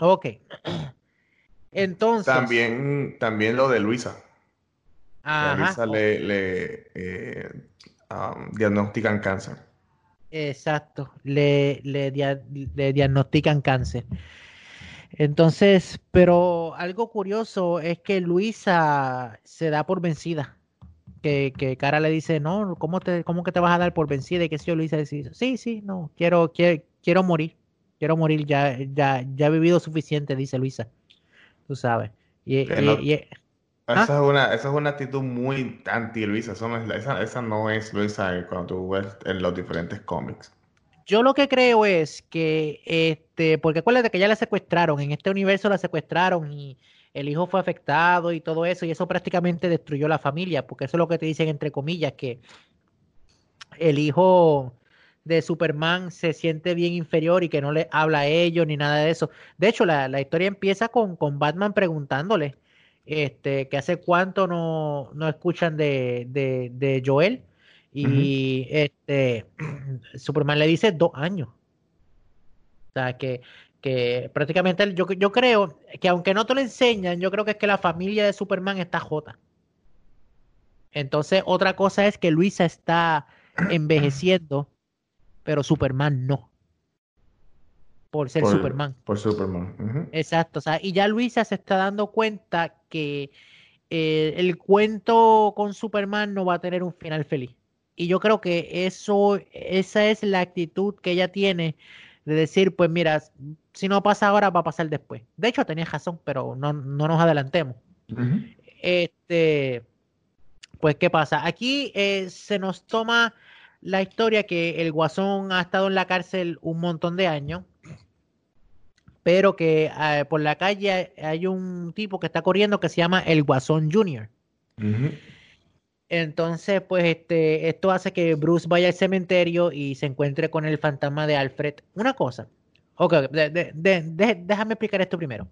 Ok. [clears throat] Entonces, También, también lo de Luisa. a Luisa le, le, eh, um, diagnostican cáncer. Exacto, le, le, le diagnostican cáncer. Entonces, pero algo curioso es que Luisa se da por vencida. Que, que Cara le dice, no, ¿cómo, te, ¿cómo que te vas a dar por vencida? Y que si yo Luisa dice, sí, sí, no, quiero, quiero, quiero morir. Quiero morir, ya, ya, ya he vivido suficiente, dice Luisa. Tú sabes. Y, ¿Ah? esa, es una, esa es una actitud muy anti-Luisa. esa, esa no es Luisa cuando tú ves en los diferentes cómics. Yo lo que creo es que, este, porque acuérdate que ya la secuestraron, en este universo la secuestraron y el hijo fue afectado y todo eso, y eso prácticamente destruyó la familia, porque eso es lo que te dicen entre comillas, que el hijo de Superman se siente bien inferior y que no le habla a ellos ni nada de eso. De hecho, la, la historia empieza con, con, Batman preguntándole este, que hace cuánto no, no escuchan de, de, de Joel y este [clears throat] Superman le dice dos años. O sea, que, que prácticamente yo, yo creo que aunque no te lo enseñan, yo creo que es que la familia de Superman está jota. Entonces, otra cosa es que Luisa está envejeciendo, pero Superman no. Por ser Superman. Por Superman. Exacto. O sea, y ya Luisa se está dando cuenta que eh, el cuento con Superman no va a tener un final feliz. Y yo creo que eso, esa es la actitud que ella tiene de decir, pues mira, si no pasa ahora, va a pasar después. De hecho, tenía razón, pero no, no nos adelantemos. Este, pues, ¿qué pasa? Aquí eh, se nos toma la historia que el guasón ha estado en la cárcel un montón de años, pero que eh, por la calle hay un tipo que está corriendo que se llama el Guasón Junior. Entonces, pues este, esto hace que Bruce vaya al cementerio y se encuentre con el fantasma de Alfred. Una cosa. Ok, déjame explicar esto primero.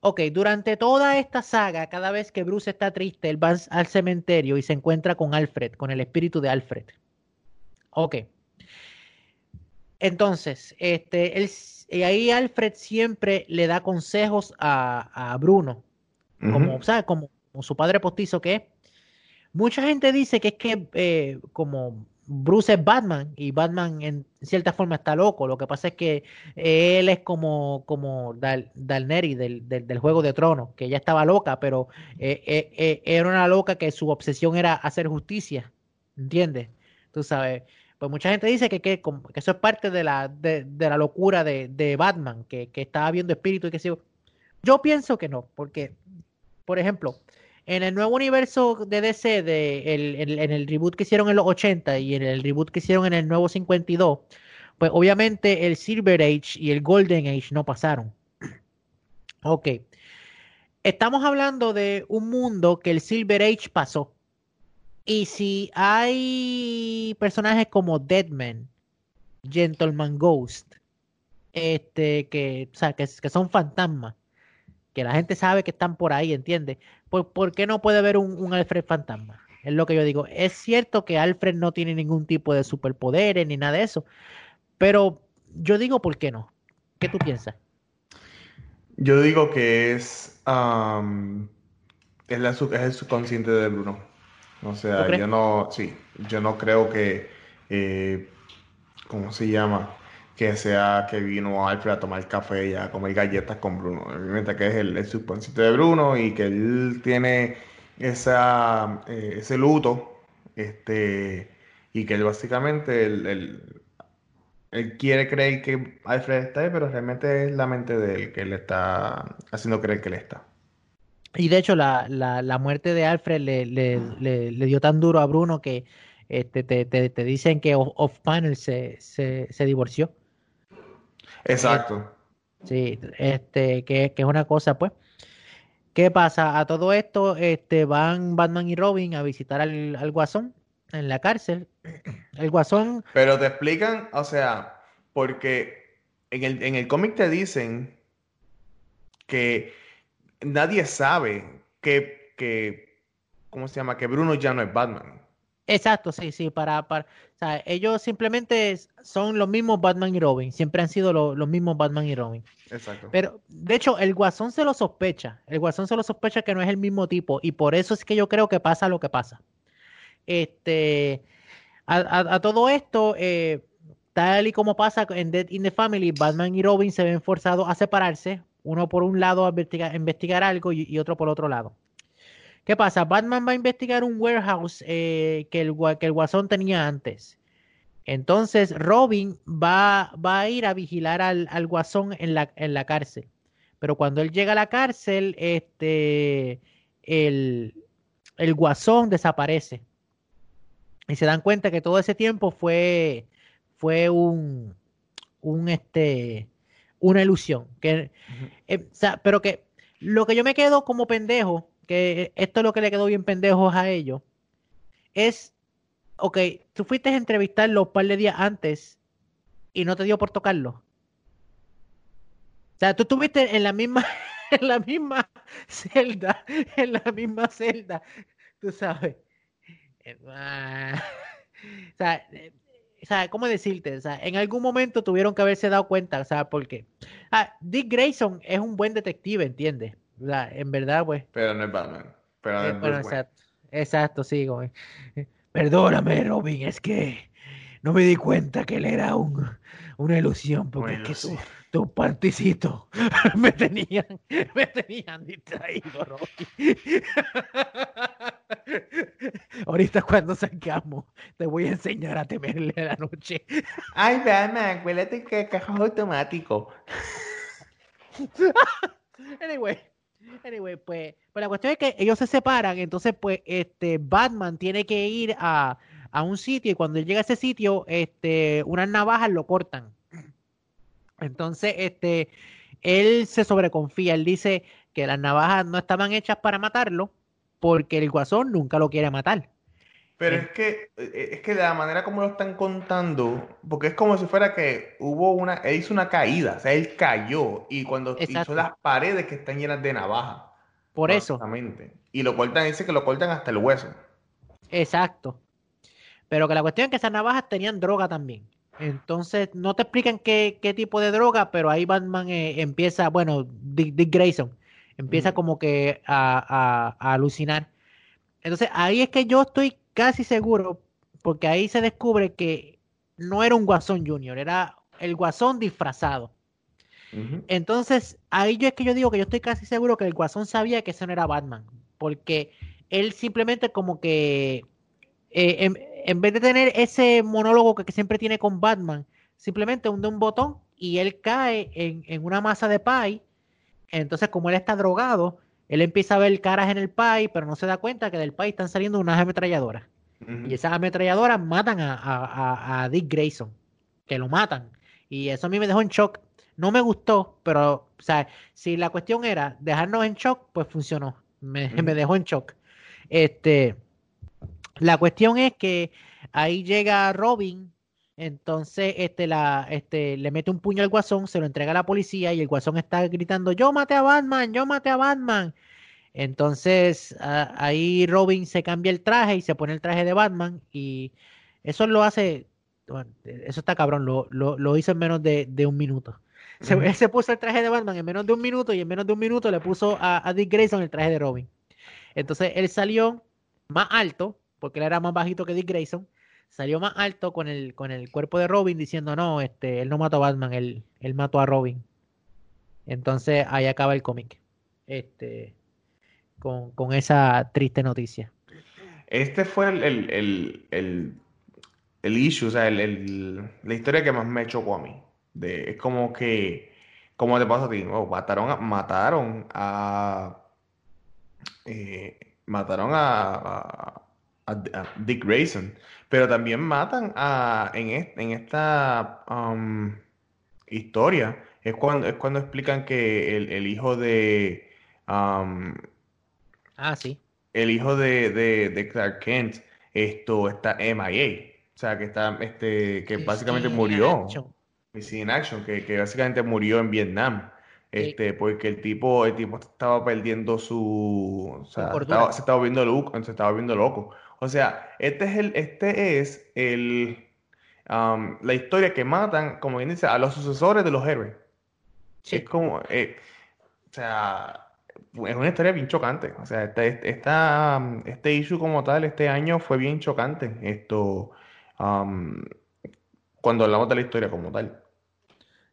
Ok, durante toda esta saga, cada vez que Bruce está triste, él va al cementerio y se encuentra con Alfred, con el espíritu de Alfred. Ok. Entonces, este, él, y ahí Alfred siempre le da consejos a, Bruno, como, ¿sabes? Como, como, su padre postizo que es. Mucha gente dice que es que eh, como Bruce es Batman y Batman en cierta forma está loco. Lo que pasa es que él es como, como Dal, Dalneri del, del, Juego de Tronos, que ella estaba loca, pero eh, eh, era una loca que su obsesión era hacer justicia. ¿Entiendes? Tú sabes. Pues mucha gente dice que, que, eso es parte de la, de, de la locura de, de Batman, que, que, estaba viendo espíritu y que sí. Yo pienso que no, porque, por ejemplo, en el nuevo universo de DC, de el, en el reboot que hicieron en los 80 y en el reboot que hicieron en el nuevo 52, pues obviamente el Silver Age y el Golden Age no pasaron. [clears throat] Ok. Estamos hablando de un mundo que el Silver Age pasó. Y si hay personajes como Deadman, Gentleman Ghost, este, que, o sea, que, que son fantasmas, que la gente sabe que están por ahí, ¿entiendes? ¿Por, qué no puede haber un, Alfred fantasma? Es lo que yo digo. Es cierto que Alfred no tiene ningún tipo de superpoderes ni nada de eso, pero yo digo, ¿por qué no? ¿Qué tú piensas? Yo digo que es, es, la, es el subconsciente de Bruno. O sea, yo no, sí, yo no creo que, eh, ¿cómo se llama? Que sea que vino Alfred a tomar café y a comer galletas con Bruno. Obviamente que es el, el de Bruno y que él tiene esa, eh, ese luto este, y que él básicamente él, quiere creer que Alfred está ahí, pero realmente es la mente de él que le está haciendo creer que él está. Y de hecho la, la, muerte de Alfred le, le, dio tan duro a Bruno que este, te, te, te dicen que Off Panel se, se, se divorció. Exacto. Sí, este, que, es una cosa, pues. ¿Qué pasa? A todo esto, este, van Batman y Robin a visitar al, Guasón en la cárcel. El Guasón. Pero te explican, o sea, porque en el, en el cómic te dicen que nadie sabe que, que, ¿cómo se llama? Que Bruno ya no es Batman. Exacto, sí, sí, para, para, o sea, ellos simplemente son los mismos Batman y Robin, siempre han sido los mismos Batman y Robin. Exacto. Pero, de hecho, el Guasón se lo sospecha, el Guasón se lo sospecha que no es el mismo tipo, y por eso es que yo creo que pasa lo que pasa. Este, a, todo esto, eh, tal y como pasa en Dead in the Family, Batman y Robin se ven forzados a separarse, uno por un lado a investigar, algo y, otro por otro lado. ¿Qué pasa? Batman va a investigar un warehouse eh, que, el, que el guasón tenía antes. Entonces Robin va, va a ir a vigilar al, al guasón en la, en la, cárcel. Pero cuando él llega a la cárcel, este, el, el guasón desaparece. Y se dan cuenta que todo ese tiempo fue, fue un, un este, una ilusión. Que, eh, pero que lo que yo me quedo como pendejo, que esto es lo que le quedó bien pendejos a ellos, es, ok, tú fuiste a entrevistarlo un par de días antes y no te dio por tocarlo. O sea, tú estuviste en la misma, [laughs] en la misma celda, en la misma celda, tú sabes. [laughs] O sea, o sea, ¿cómo decirte? O sea, en algún momento tuvieron que haberse dado cuenta, o sea, porque ah, Dick Grayson es un buen detective, ¿entiendes? En verdad, pues. Pero no es Batman. Pero no es eh, exacto, exacto, sí, güey. Perdóname, Robin, es que no me di cuenta que él era un, una ilusión, porque es que tu [laughs] me tenían, me tenían distraído, Rocky. [laughs] Ahorita cuando salgamos, te voy a enseñar a temerle a la noche. Ay, Batman, acuérdate que cajón automático. [laughs] anyway, pues, pues la cuestión es que ellos se separan, entonces pues este Batman tiene que ir a, a un sitio y cuando él llega a ese sitio, este, unas navajas lo cortan entonces, este, él se sobreconfía, él dice que las navajas no estaban hechas para matarlo porque el guasón nunca lo quiere matar. Pero es que, eh, es que de la manera como lo están contando, porque es como si fuera que hubo una, él hizo una caída, o sea, él cayó y cuando hizo las paredes que están llenas de navajas. Por eso. Y lo cortan, dice que lo cortan hasta el hueso. Exacto. Pero que la cuestión es que esas navajas tenían droga también. Entonces, no te explican qué, qué tipo de droga, pero ahí Batman eh, empieza, bueno, Dick, Grayson, empieza como que a, a, alucinar. Entonces, ahí es que yo estoy casi seguro, porque ahí se descubre que no era un Guasón Junior, era el Guasón disfrazado. Entonces, ahí yo es que yo digo que yo estoy casi seguro que el Guasón sabía que ese no era Batman, porque él simplemente como que eh, en vez de tener ese monólogo que, siempre tiene con Batman, simplemente hunde un botón y él cae en, una masa de pie. Entonces, como él está drogado, él empieza a ver caras en el pie, pero no se da cuenta que del pie están saliendo unas ametralladoras. Y esas ametralladoras matan a, Dick Grayson, que lo matan. Y eso a mí me dejó en shock. No me gustó, pero, o sea, si la cuestión era dejarnos en shock, pues funcionó. Me, [laughs] me dejó en shock. Este. La cuestión es que ahí llega Robin, entonces este, la, este, le mete un puño al guasón, se lo entrega a la policía y el guasón está gritando, yo maté a Batman, yo maté a Batman. Entonces ahí Robin se cambia el traje y se pone el traje de Batman y eso lo hace, eso está cabrón, lo, lo, hizo en menos de, un minuto. [laughs] Se, él se puso el traje de Batman en menos de un minuto y en menos de un minuto le puso a, a Dick Grayson el traje de Robin. Entonces él salió más alto, porque él era más bajito que Dick Grayson, salió más alto con el, con el cuerpo de Robin diciendo, no, este, él no mató a Batman, él, él mató a Robin. Entonces ahí acaba el cómic. Este, con, con, esa triste noticia. Este fue el, el, el, el issue, o sea, la historia que más me chocó a mí. De, es como que, como te pasa a ti, oh, mataron a, mataron a, eh, mataron a Dick Grayson, pero también matan a, en, en esta um, historia, es cuando, es cuando explican que el, hijo de... Um, ah, sí. El hijo de, de, Clark Kent, esto está MIA. O sea, que está, este, que básicamente murió. In action, que, que básicamente murió en Vietnam. Este, porque el tipo, el tipo estaba perdiendo su, o sea, se estaba viendo loco, se estaba viendo loco. O sea, este es el, este es el, la historia que matan, como bien dice, a los sucesores de los héroes. Es como, eh, o sea, es una historia bien chocante. O sea, este, esta, este issue como tal, este año fue bien chocante. Esto, cuando cuando hablamos de la historia como tal.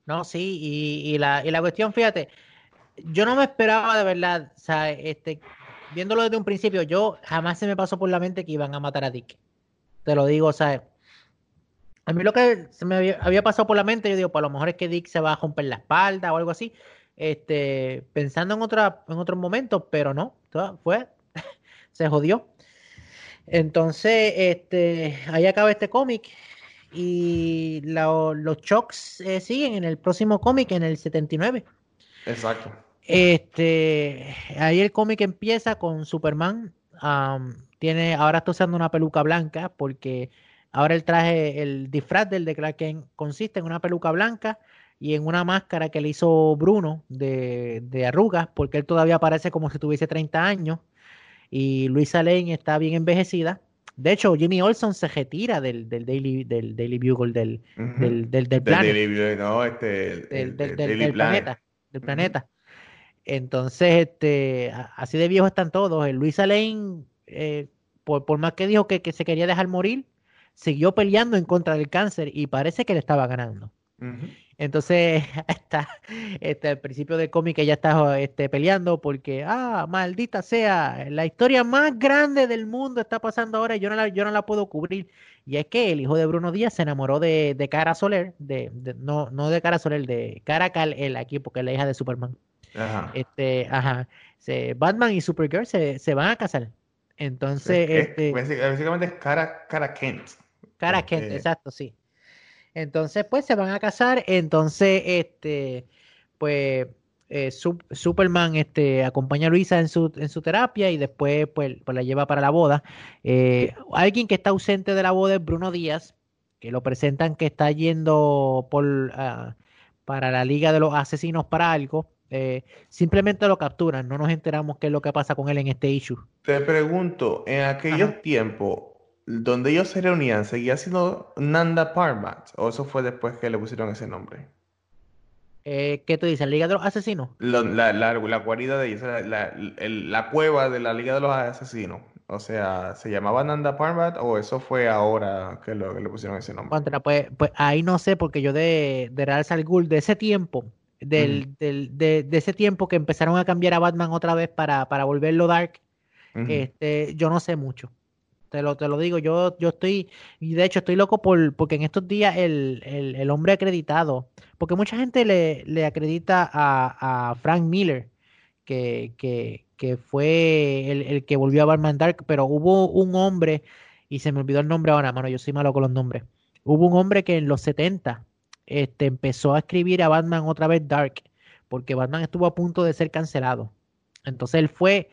No, sí, y, la, y la cuestión, fíjate, yo no me esperaba de verdad, o sea, este, viéndolo desde un principio, yo jamás se me pasó por la mente que iban a matar a Dick. Te lo digo, o sea, a mí lo que se me había, pasado por la mente, yo digo, pues a lo mejor es que Dick se va a romper la espalda o algo así, este, pensando en otra, en otros momentos, pero no, fue, [laughs] se jodió. Entonces, este, ahí acaba este cómic y los shocks eh, siguen en el próximo cómic, en el 79. Exacto. Este, ahí el cómic empieza con Superman. tiene, ahora está usando una peluca blanca porque ahora el traje, el disfraz del de Clark Kent consiste en una peluca blanca y en una máscara que le hizo Bruno de, de arrugas porque él todavía parece como si tuviese 30 años y Luisa Lane está bien envejecida. De hecho, Jimmy Olson se retira del, del Daily, del Daily Bugle, del, del, del, del, planeta. no, este, del, del planeta. Del planeta. Entonces, este, así de viejos están todos. El Luisa Lane, eh, por, por, más que dijo que, que, se quería dejar morir, siguió peleando en contra del cáncer y parece que le estaba ganando. Entonces, [laughs] hasta este, al principio del cómic ella está este, peleando porque, ah, maldita sea, la historia más grande del mundo está pasando ahora y yo no la, yo no la puedo cubrir. Y es que el hijo de Bruno Díaz se enamoró de, de Cara Soler, de, no, no de Cara Soler, de Cara Cal, el aquí, porque es la hija de Superman. Ajá. Este, ajá. Batman y Supergirl se, se van a casar. Entonces, este, básicamente es Cara, Cara Kent. Cara Kent, este, exacto, sí. Entonces, pues se van a casar. Entonces, este, pues, eh, Superman este, acompaña a Luisa en su, en su terapia y después pues, pues la lleva para la boda. Eh, alguien que está ausente de la boda es Bruno Díaz, que lo presentan que está yendo por, ah, para la Liga de los Asesinos para algo. Eh, simplemente lo capturan, no nos enteramos qué es lo que pasa con él en este issue. Te pregunto, en aquellos tiempos, donde ellos se reunían, ¿seguía siendo Nanda Parbat? ¿O eso fue después que le pusieron ese nombre? Eh, ¿Qué tú dices? ¿Liga de los Asesinos? La, la, guarida de ellos, la, cueva de la Liga de los Asesinos. O sea, ¿se llamaba Nanda Parbat o eso fue ahora que, lo, le pusieron ese nombre? pues, pues ahí no sé, porque yo de, de Real Sal de ese tiempo, del, del, de, de, ese tiempo que empezaron a cambiar a Batman otra vez para, para volverlo dark, este, yo no sé mucho. Te lo, te lo digo, yo, yo estoy, y de hecho estoy loco por, porque en estos días el, el, el hombre acreditado, porque mucha gente le, le acredita a, a, Frank Miller, que, que, que fue el, el, que volvió a Batman Dark, pero hubo un hombre, y se me olvidó el nombre ahora, mano, yo soy malo con los nombres. Hubo un hombre que en los 70 este, empezó a escribir a Batman otra vez Dark, porque Batman estuvo a punto de ser cancelado. Entonces él fue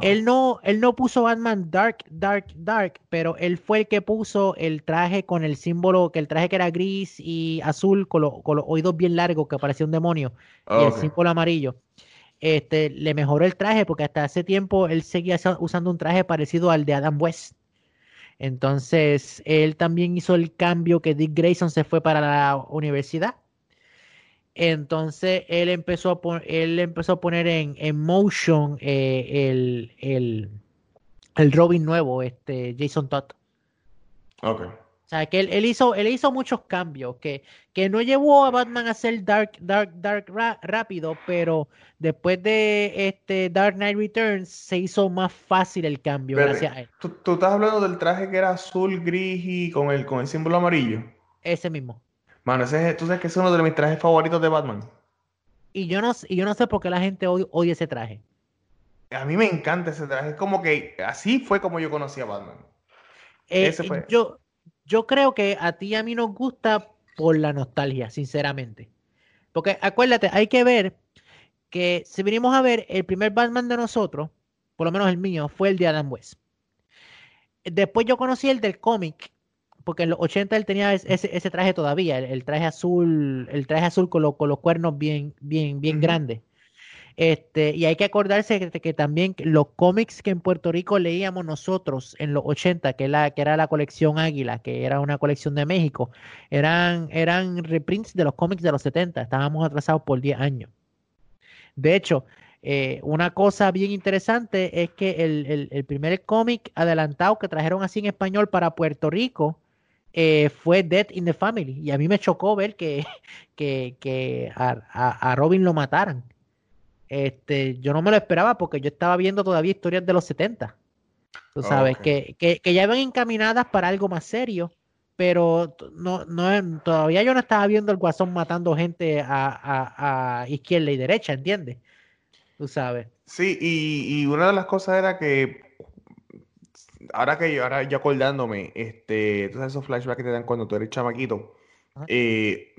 él no, él no puso Batman Dark, Dark, Dark, pero él fue el que puso el traje con el símbolo, que el traje que era gris y azul, con, los oídos bien largos, que parecía un demonio, y el símbolo amarillo. Este, le mejoró el traje porque hasta ese tiempo él seguía usando un traje parecido al de Adam West. Entonces, él también hizo el cambio que Dick Grayson se fue para la universidad entonces él empezó a, poner, él empezó a poner en, en motion eh, el, el, el, Robin nuevo, este Jason Todd. Ok. O sea, que él, él, hizo, él hizo muchos cambios, que, que no llevó a Batman a ser Dark, Dark, Dark rápido, pero después de este Dark Knight Returns se hizo más fácil el cambio gracias a él. ¿tú, ¿tú, estás hablando del traje que era azul, gris y con el, con el símbolo amarillo? Ese mismo. Mano, ese, tú sabes que es uno de mis trajes favoritos de Batman. Y yo no, y yo no sé por qué la gente odia, ese traje. A mí me encanta ese traje. Es como que así fue como yo conocí a Batman. Eh, ese fue. Yo, yo creo que a ti y a mí nos gusta por la nostalgia, sinceramente. Porque acuérdate, hay que ver que si venimos a ver el primer Batman de nosotros, por lo menos el mío, fue el de Adam West. Después yo conocí el del cómic, porque en los 80 él tenía ese, ese traje todavía, el, traje azul, el traje azul con, con los cuernos bien, bien, bien grandes. Este, y hay que acordarse que, también los cómics que en Puerto Rico leíamos nosotros en los 80, que, la, que era la colección Águila, que era una colección de México, eran, reprints de los cómics de los 70, estábamos atrasados por 10 años. De hecho, eh, una cosa bien interesante es que el, primer cómic adelantado que trajeron así en español para Puerto Rico eh, fue Death in the Family. Y a mí me chocó ver que [laughs] a, Robin lo mataran. Este, yo no me lo esperaba porque yo estaba viendo todavía historias de los 70. Tú sabes, que, que, que, ya iban encaminadas para algo más serio, pero no, no, todavía yo no estaba viendo el guasón matando gente a, a, a izquierda y derecha, ¿entiendes? Tú sabes. Sí, y, y, una de las cosas era que ahora que yo, ahora yo acordándome, este, tú sabes esos flashbacks que te dan cuando tú eres chamaquito, eh,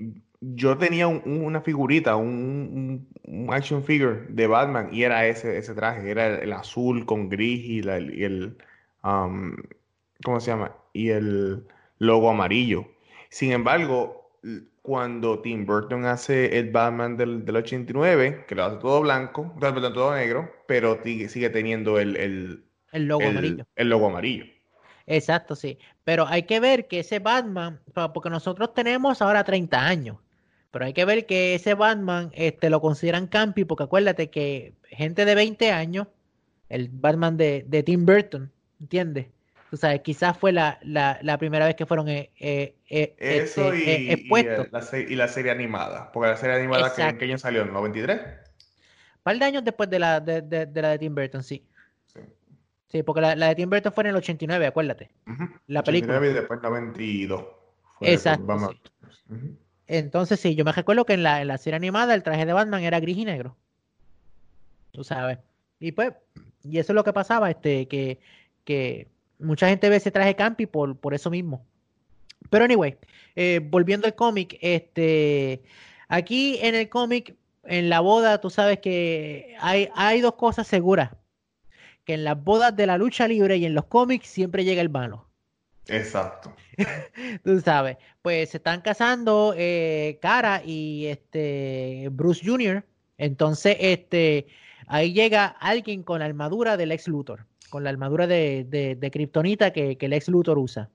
yo tenía una figurita, un, action figure de Batman y era ese, ese traje, era el, azul con gris y, el, um, ¿cómo se llama? Y el logo amarillo. Sin embargo, cuando Tim Burton hace el Batman del, 89, que lo hace todo blanco, todo negro, pero sigue, teniendo el el logo amarillo. El logo amarillo. Exacto, sí. Pero hay que ver que ese Batman, porque nosotros tenemos ahora 30 años, pero hay que ver que ese Batman este, lo consideran campi, porque acuérdate que gente de 20 años, el Batman de, Tim Burton, ¿entiendes? O sea, quizás fue la, primera vez que fueron eh, eh, eh, Eso este, y, expuestos. Y, la, serie animada, porque la serie animada, que, ¿en qué año salió? ¿En 93? Un par de años después de la de, de la de Tim Burton, sí. Sí, porque la, de Tim Burton fue en el 89, acuérdate. La película. 89 y después 92. Exacto. Entonces, sí, yo me recuerdo que en la, en la serie animada el traje de Batman era gris y negro. Tú sabes. Y pues, y eso es lo que pasaba, este, que, que mucha gente ve ese traje campi por, por eso mismo. Pero anyway, eh, volviendo al cómic, este, aquí en el cómic, en la boda, tú sabes que hay, hay dos cosas seguras que en las bodas de la lucha libre y en los cómics siempre llega el malo. Exacto. [laughs] Tú sabes, pues se están casando eh, Cara y este Bruce Jr. Entonces, este, ahí llega alguien con la armadura del ex Luthor, con la armadura de, de, Kryptonita que, el ex Luthor usa.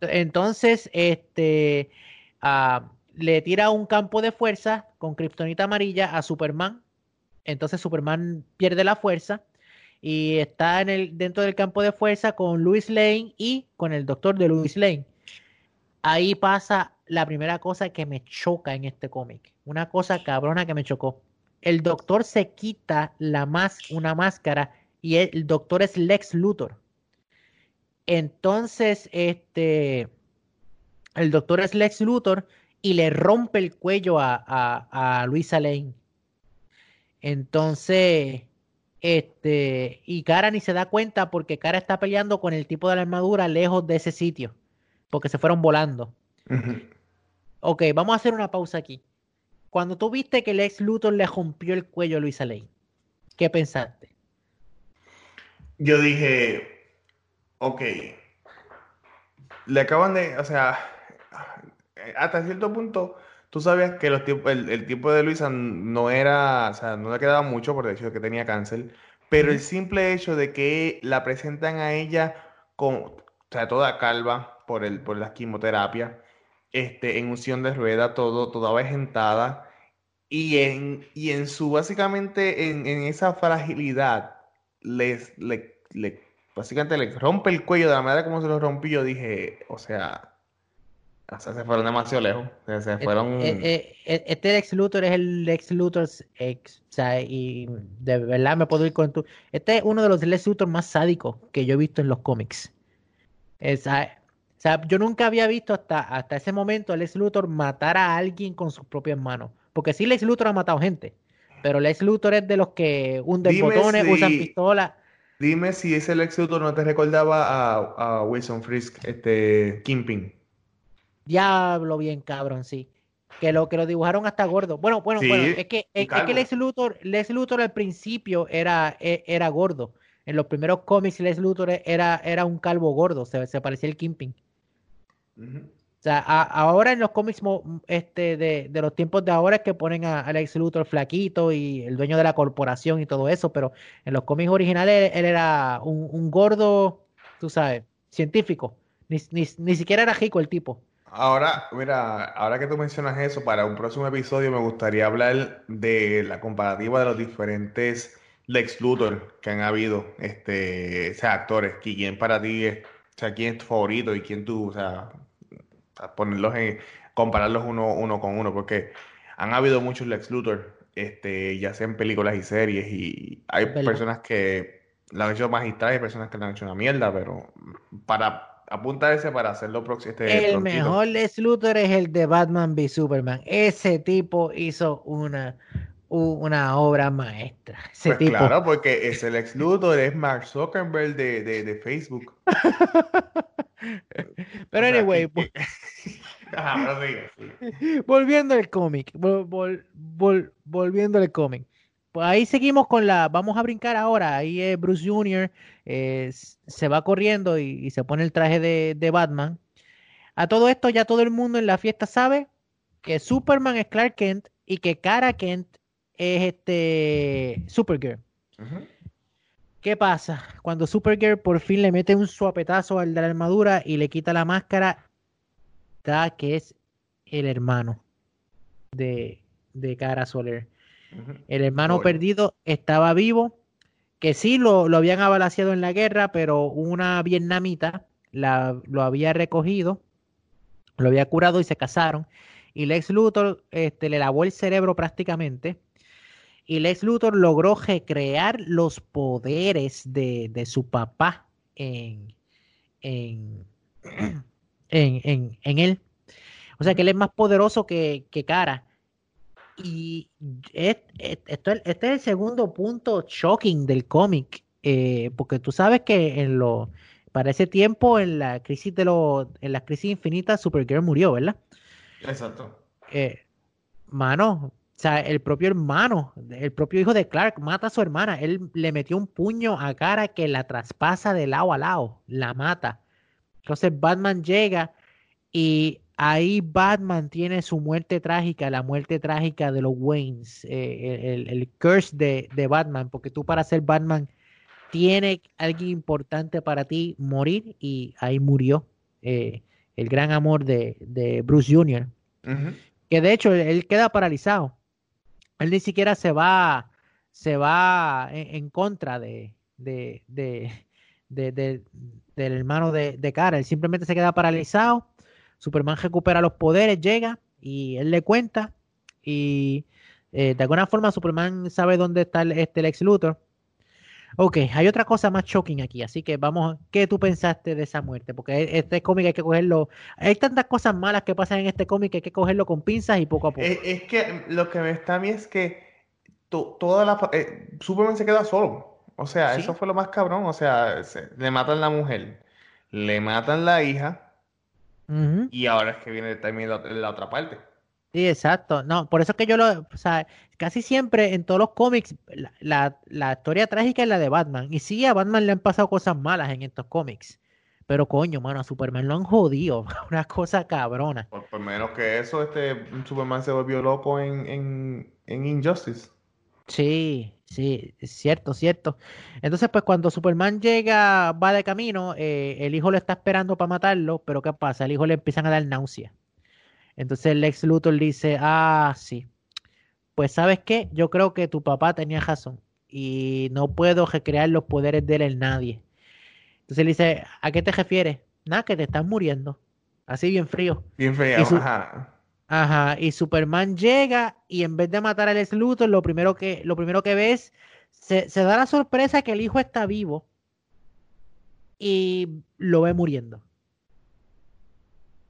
Entonces, este, ah, le tira un campo de fuerza con Kryptonita amarilla a Superman. Entonces Superman pierde la fuerza y está en el, dentro del campo de fuerza con Louis Lane y con el doctor de Louis Lane. Ahí pasa la primera cosa que me choca en este cómic. Una cosa cabrona que me chocó. El doctor se quita la más, una máscara y el, doctor es Lex Luthor. Entonces, este, el doctor es Lex Luthor y le rompe el cuello a, a, a Lane. Entonces, este, y Cara ni se da cuenta porque Cara está peleando con el tipo de la armadura lejos de ese sitio. Porque se fueron volando. Ok, vamos a hacer una pausa aquí. Cuando tú viste que el ex Luthor le rompió el cuello a Luisa Lane, ¿qué pensaste? Yo dije, ok, le acaban de, o sea, hasta cierto punto, tú sabías que los el, el, tipo de Luisa no era, o sea, no le quedaba mucho por el hecho de que tenía cáncer, pero el simple hecho de que la presentan a ella con, o sea, toda calva por, el, por la quimioterapia, este, en unción de rueda, todo, toda vegetada, y en, y en su, básicamente, en, en esa fragilidad, les, le, le, básicamente le rompe el cuello de la manera como se lo rompió, dije, o sea, o sea, se fueron demasiado lejos. Se fueron... este ex Luthor es el ex Luthor ex. O sea, y de verdad me puedo ir con tu. Este es uno de los ex Luthor más sádicos que yo he visto en los cómics. o sea, yo nunca había visto hasta, hasta ese momento el ex Luthor matar a alguien con sus propias manos. Porque sí, el ex Luthor ha matado gente. Pero el ex Luthor es de los que hunden botones, usan pistolas. Dime si ese ex Luthor no te recordaba a, a Wilson Frisk, este Kingpin. Diablo, bien cabrón, sí. Que lo, que lo dibujaron hasta gordo. Bueno, bueno, bueno, es que, es, que Lex Luthor, Lex Luthor al principio era, e, era gordo. En los primeros cómics, Lex Luthor era, era un calvo gordo, se, se parecía el Kimping. O sea, ahora en los cómics este, de, de, los tiempos de ahora es que ponen a, Lex Luthor flaquito y el dueño de la corporación y todo eso, pero en los cómics originales él, era un, un, gordo, tú sabes, científico. Ni, ni, ni siquiera era rico el tipo. Ahora, mira, ahora que tú mencionas eso, para un próximo episodio me gustaría hablar de la comparativa de los diferentes Lex Luthor que han habido, este, o sea, actores, quién para ti es, o sea, quién es tu favorito y quién tú, o sea, ponerlos en, compararlos uno, uno con uno, porque han habido muchos Lex Luthor, este, ya sea en películas y series, y hay personas que la han hecho magistral y hay personas que la han hecho una mierda, pero para apuntarse para hacerlo próximo. Este, el mejor Lex Luthor es el de Batman v Superman. Ese tipo hizo una, una obra maestra. Ese pues claro, porque es el ex Luthor, es Mark Zuckerberg de, de, de Facebook. Pero anyway, volviendo al cómic, volviendo al cómic. Pues ahí seguimos con la, vamos a brincar ahora, ahí es Bruce Jr. Eh, se va corriendo y, se pone el traje de, de, Batman. A todo esto ya todo el mundo en la fiesta sabe que Superman es Clark Kent y que Kara Kent es este Supergirl. ¿Qué pasa? Cuando Supergirl por fin le mete un suapetazo al de la armadura y le quita la máscara, da que es el hermano de, de Cara Soler. El hermano perdido estaba vivo, que sí lo, lo habían abalaciado en la guerra, pero una vietnamita la, lo había recogido, lo había curado y se casaron. Y Lex Luthor este, le lavó el cerebro prácticamente y Lex Luthor logró recrear los poderes de, su papá [clears throat] en, en, en, él. O sea que él es más poderoso que, que Cara. Y este, es el segundo punto shocking del cómic. Eh, porque tú sabes que en lo, para ese tiempo, en la crisis de lo, en la crisis infinita, Supergirl murió, ¿verdad? Exacto. Eh, mano, o sea, el propio hermano, el propio hijo de Clark mata a su hermana. Él le metió un puño a cara que la traspasa de lado a lado, la mata. Entonces Batman llega y ahí Batman tiene su muerte trágica, la muerte trágica de los Waynes, eh, el, curse de, Batman, porque tú para ser Batman tiene alguien importante para ti morir y ahí murió eh, el gran amor de, Bruce Jr. Que de hecho él queda paralizado él ni siquiera se va, se va en, contra de, de, del hermano de, Cara. Él simplemente se queda paralizado. Superman recupera los poderes, llega y él le cuenta. Y eh, de alguna forma Superman sabe dónde está el, este Lex Luthor. Ok, hay otra cosa más shocking aquí, así que vamos, ¿qué tú pensaste de esa muerte? Porque e, este cómic hay que cogerlo, hay tantas cosas malas que pasan en este cómic que hay que cogerlo con pinzas y poco a poco. Es, que lo que me está a mí es que toda la... Eh, Superman se queda solo, o sea, eso fue lo más cabrón, o sea, le matan la mujer, le matan la hija, y ahora es que viene también la otra parte. Sí, exacto. No, por eso es que yo lo, o sea, casi siempre en todos los cómics, la, historia trágica es la de Batman. Y sí, a Batman le han pasado cosas malas en estos cómics. Pero coño, mano, a Superman lo han jodido. [laughs] Una cosa cabrona. Por, menos que eso, este Superman se volvió loco en, en, Injustice. Sí, sí, cierto, cierto. Entonces, pues cuando Superman llega, va de camino, eh, el hijo lo está esperando para matarlo, pero ¿qué pasa? El hijo le empiezan a dar náusea. Entonces Lex Luthor dice, ah, sí, pues sabes qué, yo creo que tu papá tenía razón y no puedo recrear los poderes de él en nadie. Entonces le dice, ¿a qué te refieres? Nada, que te estás muriendo. Así bien frío. Bien frío, ajá. Ajá, y Superman llega y en vez de matar a Lex Luthor, lo primero que, lo primero que ves, se, se da la sorpresa que el hijo está vivo y lo ve muriendo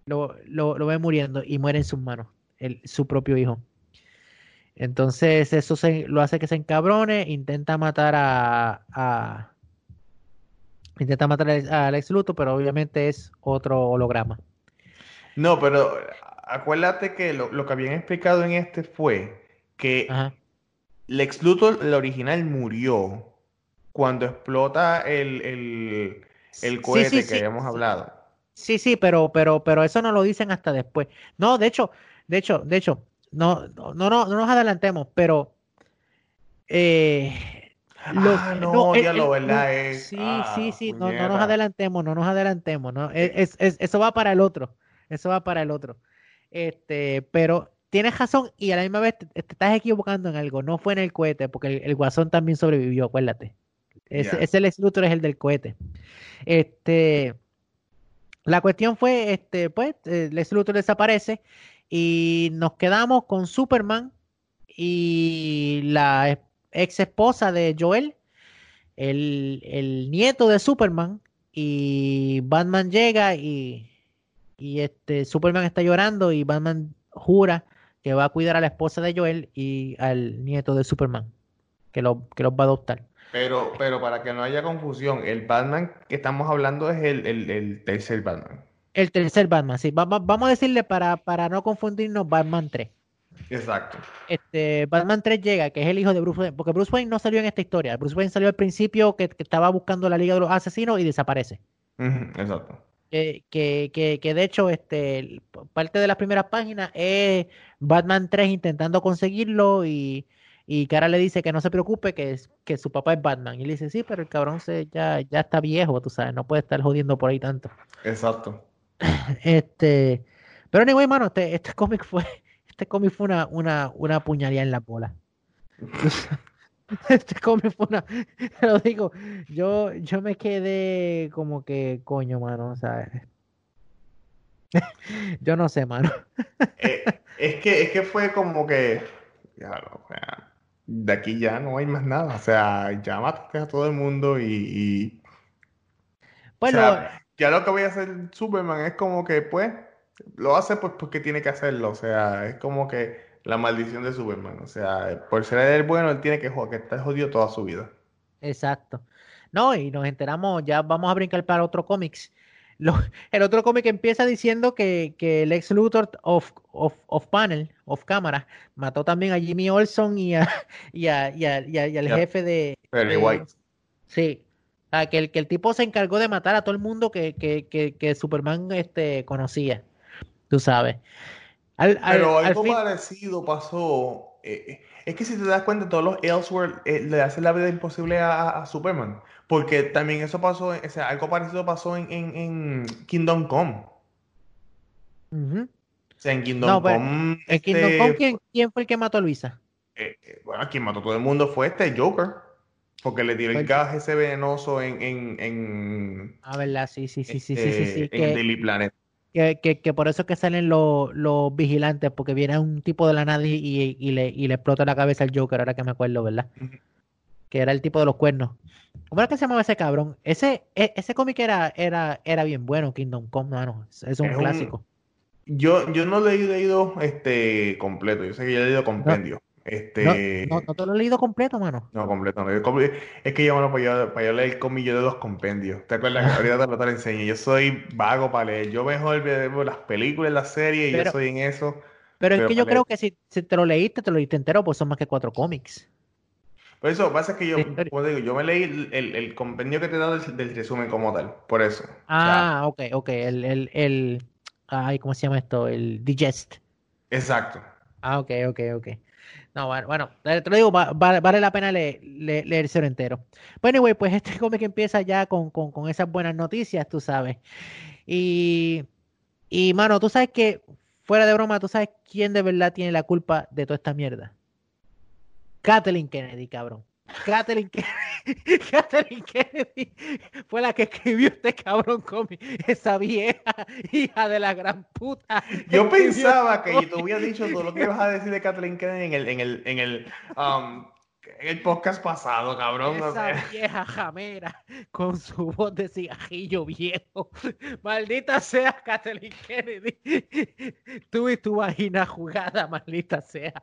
lo, ve muriendo y muere en sus manos, su propio hijo. Entonces eso lo hace que se encabrone, intenta matar a, intenta matar a Alex Luthor, pero obviamente es otro holograma. No, pero acuérdate que lo, que habían explicado en este fue que Lex Luthor, el original, murió cuando explota el, el, cohete que habíamos hablado. Sí, sí, pero, pero, pero eso no lo dicen hasta después. No, de hecho, de hecho, de hecho, no, no, no, no nos adelantemos, pero eh, ah, no, ya lo verdad es. Sí, sí, sí, no, no, nos adelantemos, no nos adelantemos, no, es, es, eso va para el otro, eso va para el otro. Este, pero tienes razón y a la misma vez te, estás equivocando en algo, no fue en el cohete, porque el, guasón también sobrevivió, acuérdate. Ese, ese Lex Luthor es el del cohete. Este La cuestión fue, este, pues, eh, Lex Luthor desaparece y nos quedamos con Superman y la ex esposa de Joel, el, el nieto de Superman, y Batman llega y, y este Superman está llorando y Batman jura que va a cuidar a la esposa de Joel y al nieto de Superman, que, lo, que los va a adoptar. Pero, pero para que no haya confusión, el Batman que estamos hablando es el, el, el tercer Batman. El tercer Batman, sí. vamos a decirle para, para no confundirnos Batman 3. Exacto. Este, Batman 3 llega, que es el hijo de Bruce Wayne, porque Bruce Wayne no salió en esta historia. Bruce Wayne salió al principio que, estaba buscando la Liga de los Asesinos y desaparece. exacto. Que, que, que, de hecho, este, parte de las primeras páginas es Batman 3 intentando conseguirlo y, y Cara le dice que no se preocupe, que, que su papá es Batman. Y le dice, sí, pero el cabrón se, ya, ya está viejo, tú sabes, no puede estar jodiendo por ahí tanto. Exacto. [laughs] Este, pero anyway, mano, este, este [laughs] cómic fue, este cómic fue una, una, una puñalía en la bola. [laughs] [laughs] este cómic fue una, [laughs] lo digo, yo, yo me quedé como que, coño, mano, ¿sabes? [laughs] yo no sé, mano. Eh, es, que, es que fue como que, claro, de aquí ya no hay más nada, o sea, ya mataste a todo el mundo y... Bueno, ya lo que voy a hacer Superman es como que, pues, lo hace pues porque tiene que hacerlo. O sea, es como que la maldición de Superman. O sea, por ser el bueno, él tiene que, que estar jodido toda su vida. Exacto. No, y nos enteramos, ya vamos a brincar para otro cómics. [laughs] el otro cómic empieza diciendo que, que el ex Luthor of, of, panel, of cámara, mató también a Jimmy Olson [laughs] y, a, y, a, y, al jefe de, Perry White. Sí, que el, que el tipo se encargó de matar a todo el mundo que, que, que, Superman este, conocía, tú sabes. Pero algo parecido pasó. Eh, eh, es que si te das cuenta, todos los Elseworld eh, le hacen la vida imposible a, Superman. Porque también eso pasó, o sea, algo parecido pasó en, en, Kingdom Come. O sea, en Kingdom Come. ¿En Kingdom este, Come ¿quién, quién, fue el que mató a Luisa? bueno, quien mató a todo el mundo fue este Joker. Porque le dio el gas ese venenoso en, en, en Ah, verdad, sí, sí, sí, sí, sí, sí, sí, En Daily Planet. Que, que, que, por eso es que salen los, los vigilantes, porque viene un tipo de la nada y, y, le, y le explota la cabeza al Joker, ahora que me acuerdo, ¿verdad? Que era el tipo de los cuernos. ¿Cómo era que se llamaba ese cabrón? Ese, e, ese cómic era, era, era bien bueno, Kingdom Come, no, es un clásico. Yo, yo no lo he leído este completo, yo sé que yo he leído compendio. Este... No, no, te lo he leído completo, mano. No, completo. No. Es que yo, bueno, para yo, para yo leer el comillo de dos compendios. ¿Te acuerdas que ahorita te lo, enseño? Yo soy vago para leer. Yo mejor veo las películas, las series, y yo soy en eso. Pero, es que yo creo que si, si, te lo leíste, te lo leíste entero, pues son más que cuatro cómics. Por eso, pasa que yo, como digo, yo me leí el, el, compendio que te da del, del, resumen como tal, por eso. Ah, ok, ok, el, el, el, ay, ¿cómo se llama esto? El digest. Exacto. Ah, ok, ok, ok. No, bueno, te lo digo, vale la pena leer, leerse entero. Bueno, anyway, pues [laughs] este cómic empieza ya con, con, esas buenas noticias, tú sabes. Y, y, mano, tú sabes que, fuera de broma, tú sabes quién de verdad tiene la culpa de toda esta mierda. Kathleen Kennedy, cabrón. Kathleen [laughs] Kennedy, fue la que escribió este cabrón cómic, esa vieja [laughs] hija de la gran puta. [laughs] Yo pensaba que tú hubieras dicho todo lo que ibas a decir de Kathleen Kennedy en el, en el, en el um, el podcast pasado, cabrón. Esa [laughs] vieja jamera con su voz de cigajillo viejo. [laughs] Maldita sea Kathleen Kennedy. [laughs] Tú y tu vagina jugada, maldita sea.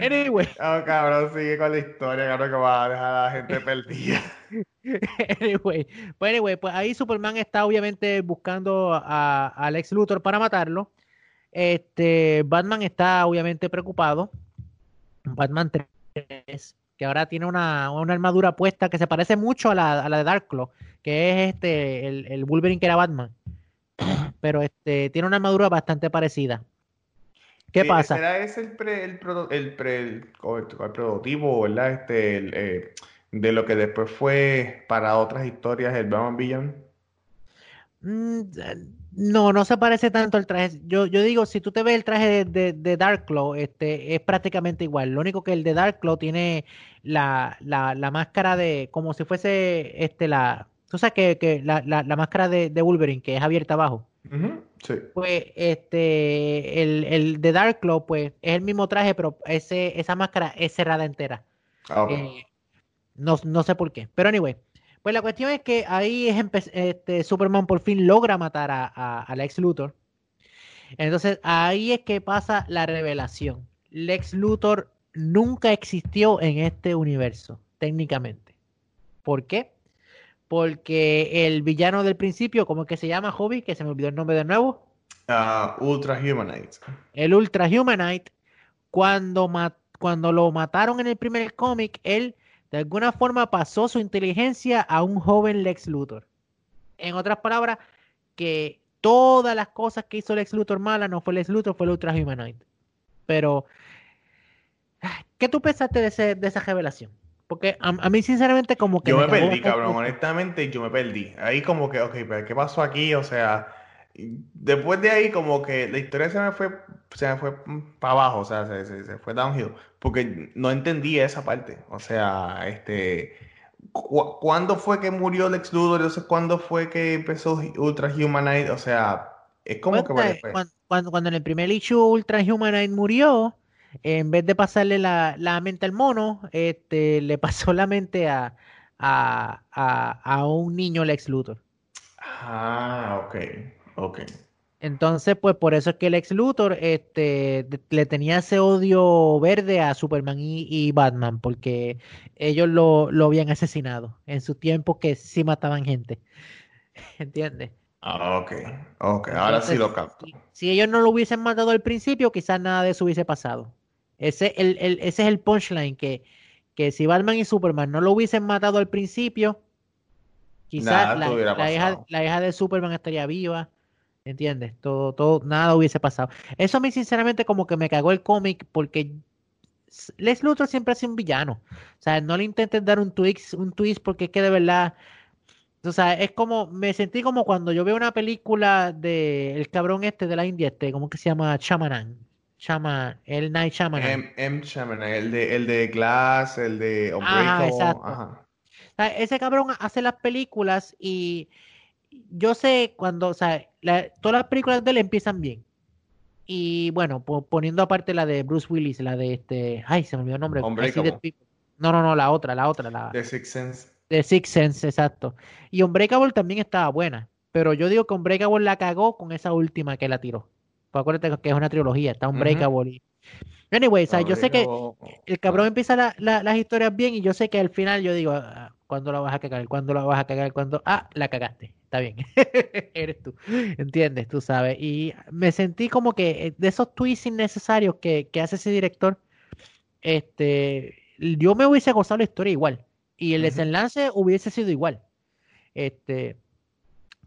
Anyway. Oh, cabrón, sigue con la historia, cabrón, que va a dejar a la gente perdida. Anyway, pues, anyway, pues ahí Superman está obviamente buscando a, a Lex Luthor para matarlo. Este, Batman está obviamente preocupado. Batman 3 que ahora tiene una, armadura puesta que se parece mucho a la, a la de Darkclaw, que es este el, el, Wolverine que era Batman. [clears throat] Pero este tiene una armadura bastante parecida. ¿Qué pasa? ¿Será ese el, pre, el, el, el, prototipo, ¿verdad? Este, eh, de lo que después fue para otras historias el Batman Beyond? Mm, no, no se parece tanto al traje. Yo, yo digo, si tú te ves el traje de, de, Darkclaw, este, es prácticamente igual. Lo único que el de Darkclaw tiene la, la, la máscara de, como si fuese este la, tú sabes que, que la, la, la, máscara de, de, Wolverine, que es abierta abajo. sí. Pues este, el, el de Dark Claw, pues es el mismo traje, pero ese, esa máscara es cerrada entera. Ah, okay. eh, no, no sé por qué. Pero anyway, pues la cuestión es que ahí es este, Superman por fin logra matar a, a, a Lex Luthor. Entonces ahí es que pasa la revelación. Lex Luthor nunca existió en este universo, técnicamente. ¿Por qué? Porque el villano del principio, ¿cómo es que se llama, Hobby? Que se me olvidó el nombre de nuevo. Uh, Ultra Humanite. El Ultra Humanite, cuando, cuando lo mataron en el primer cómic, él de alguna forma pasó su inteligencia a un joven Lex Luthor. En otras palabras, que todas las cosas que hizo Lex Luthor mala no fue Lex Luthor, fue el Ultra Humanite. Pero, ¿qué tú pensaste de, ese, de esa revelación? Porque a, a, mí, sinceramente, como que. Yo me, me perdí, cabrón. Honestamente, yo me perdí. Ahí, como que, ok, pero ¿qué pasó aquí? O sea, después de ahí, como que la historia se me fue, se me fue para abajo, o sea, se, se, se fue downhill. Porque no entendí esa parte. O sea, este. ¿cu ¿Cuándo fue que murió Lex Luthor? Sé cuándo fue que empezó Ultra Humanite. O sea, es como que. Bueno, cuando, cuando, cuando en el primer issue Ultra Humanite murió en vez de pasarle la, la, mente al mono, este, le pasó la mente a, a, a, a un niño Lex Luthor. Ah, ok, ok. Entonces, pues por eso es que Lex Luthor este, le tenía ese odio verde a Superman y, y Batman, porque ellos lo, lo, habían asesinado en su tiempo que sí mataban gente. [laughs] ¿Entiendes? Ah, ok, ok, ahora Entonces, sí lo capto. Si, si ellos no lo hubiesen matado al principio, quizás nada de eso hubiese pasado. Ese, el, el, ese es el punchline, que, que si Batman y Superman no lo hubiesen matado al principio, quizás la, la, hija, la, hija, de Superman estaría viva, ¿entiendes? Todo, todo, nada hubiese pasado. Eso a mí sinceramente como que me cagó el cómic porque Les Luthor siempre ha sido un villano. O sea, no le intentes dar un twist, un twist porque es que de verdad... O sea, es como, me sentí como cuando yo veo una película de el cabrón este de la India, este, ¿cómo que se llama? Chamanan. Chama, el Night Shyamalan. M, M Shyamalan, el de, el de Glass, el de Ajá, exacto. Ajá. O sea, ese cabrón hace las películas y yo sé cuando, o sea, la, todas las películas de él empiezan bien. Y bueno, poniendo aparte la de Bruce Willis, la de este, ay, se me olvidó el nombre. No, no, no, la otra, la otra, la The Sixth Sense. The Sixth Sense, exacto. Y Unbreakable también estaba buena, pero yo digo que Unbreakable la cagó con esa última que la tiró. Pues acuérdate que es una trilogía, está un breakable. Uh -huh. Anyway, o sea, yo sé que el cabrón empieza la, la, las historias bien y yo sé que al final yo digo, ah, ¿cuándo la vas a cagar? ¿Cuándo la vas a cagar? ¿Cuándo? Ah, la cagaste. Está bien. [laughs] Eres tú. ¿Entiendes? Tú sabes. Y me sentí como que de esos tweets innecesarios que, que hace ese director, este, yo me hubiese gozado la historia igual. Y el uh -huh. desenlace hubiese sido igual. Este,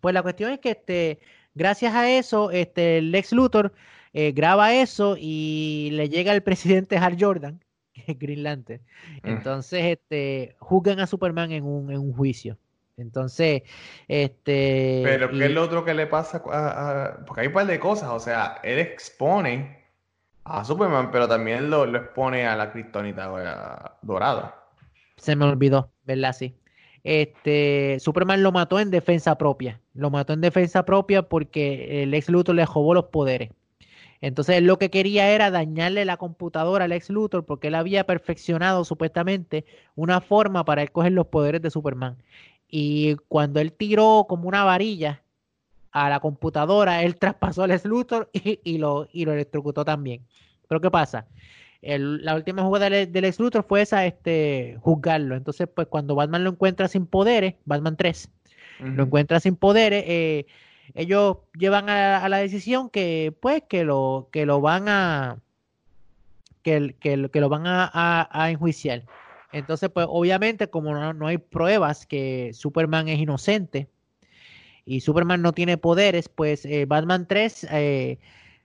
pues la cuestión es que este Gracias a eso, este, Lex Luthor eh, graba eso y le llega al [laughs] presidente Hal Jordan, Green Lantern. Entonces, este, juzgan a Superman en un, en un juicio. Entonces, este. Pero, ¿qué y... es lo otro que le pasa? A, a... Porque hay un par de cosas. O sea, él expone a Superman, pero también lo, lo expone a la Kryptonita dorada. Se me olvidó, ¿verdad? Sí este, Superman lo mató en defensa propia. Lo mató en defensa propia porque el ex Luthor le robó los poderes. Entonces él lo que quería era dañarle la computadora al ex Luthor porque él había perfeccionado supuestamente una forma para él coger los poderes de Superman. Y cuando él tiró como una varilla a la computadora, él [laughs] traspasó al ex Luthor y, y, lo, y lo electrocutó también. Pero ¿qué pasa? el, la última jugada del, del ex Luthor fue esa, este, juzgarlo. Entonces, pues cuando Batman lo encuentra sin poderes, Batman 3, uh -huh. lo encuentra sin poderes, eh, ellos llevan a, la decisión que, pues, que lo, que lo van a, que, que, que lo van a, a, a, enjuiciar. Entonces, pues, obviamente, como no, no hay pruebas que Superman es inocente y Superman no tiene poderes, pues eh, Batman 3 eh,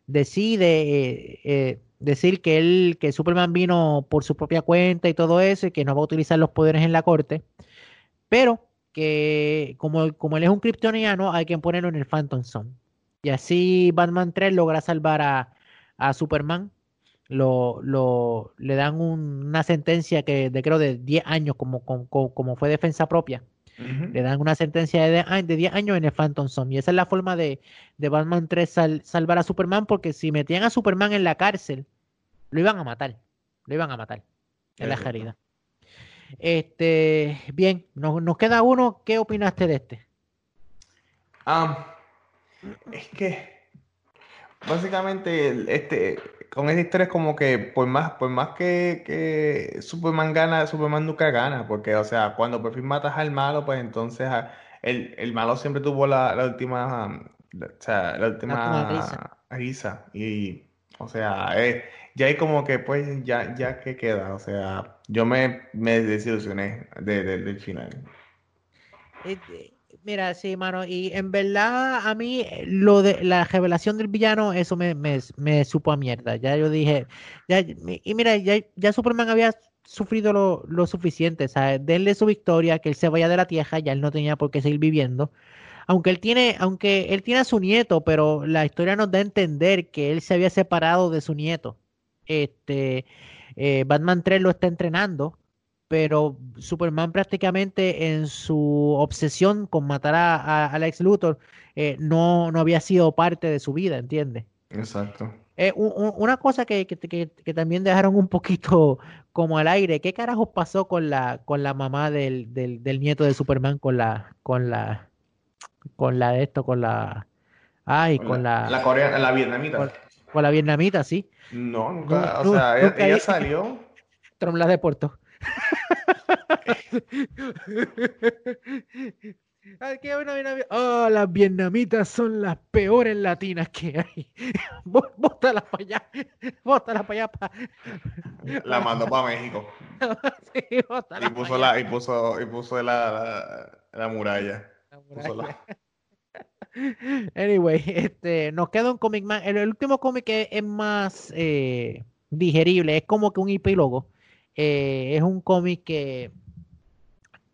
decide eh, decir que él, que Superman vino por su propia cuenta y todo eso, y que no va a utilizar los poderes en la corte, pero que como, como él es un kryptoniano, hay que ponerlo en el Phantom Zone. Y así Batman 3 logra salvar a, a Superman. Lo, lo, le dan un, una sentencia que de creo de 10 años como, como, como fue defensa propia. Le dan una sentencia de, de 10 años en el Phantom Zone. Y esa es la forma de, de Batman 3 salvar a Superman, porque si metían a Superman en la cárcel, lo iban a matar. Lo iban a matar. En la herida. Este, bien, nos, nos, queda uno. ¿Qué opinaste de este? es que básicamente este con esta historia es como que por más, por más que, que Superman gana, Superman nunca gana, porque o sea, cuando por fin matas al malo, pues entonces ah, el, el malo siempre tuvo la, la última, o sea, la última risa. Y, o sea, eh, ya hay como que pues ya, ya que queda, o sea, yo me, me desilusioné de, del final. Este, Mira, sí, mano, y en verdad a mí eh, lo de la revelación del villano, eso me, me, supo a mierda. Ya yo dije, ya, y mira, ya, ya Superman había sufrido lo, lo suficiente, ¿sabes? Denle su victoria, que él se vaya de la tierra, ya él no tenía por qué seguir viviendo. Aunque él tiene, aunque él tiene a su nieto, pero la historia nos da a entender que él se había separado de su nieto. Este, eh, Batman 3 lo está entrenando pero Superman prácticamente en su obsesión con matar a, Alex Luthor eh, no, no había sido parte de su vida, ¿entiendes? Exacto. Eh, una cosa que, que, también dejaron un poquito como al aire, ¿qué carajos pasó con la, con la mamá del, del, del nieto de Superman con la, con la, con la de esto, con la, ay, con, la, la, coreana, la vietnamita. Con, la vietnamita, sí. No, nunca, o sea, ella, ella salió. Tromlas de Puerto. Oh, las vietnamitas son las peores latinas que hay. [laughs] Bótalas para allá. Bótalas para allá. La mandó para México. [laughs] y, puso la, y, puso, y puso la, la, muralla. [laughs] Anyway, [laughs] este, nos queda un cómic más. El, último cómic es, más eh, digerible. Es como que un epílogo eh, es un cómic que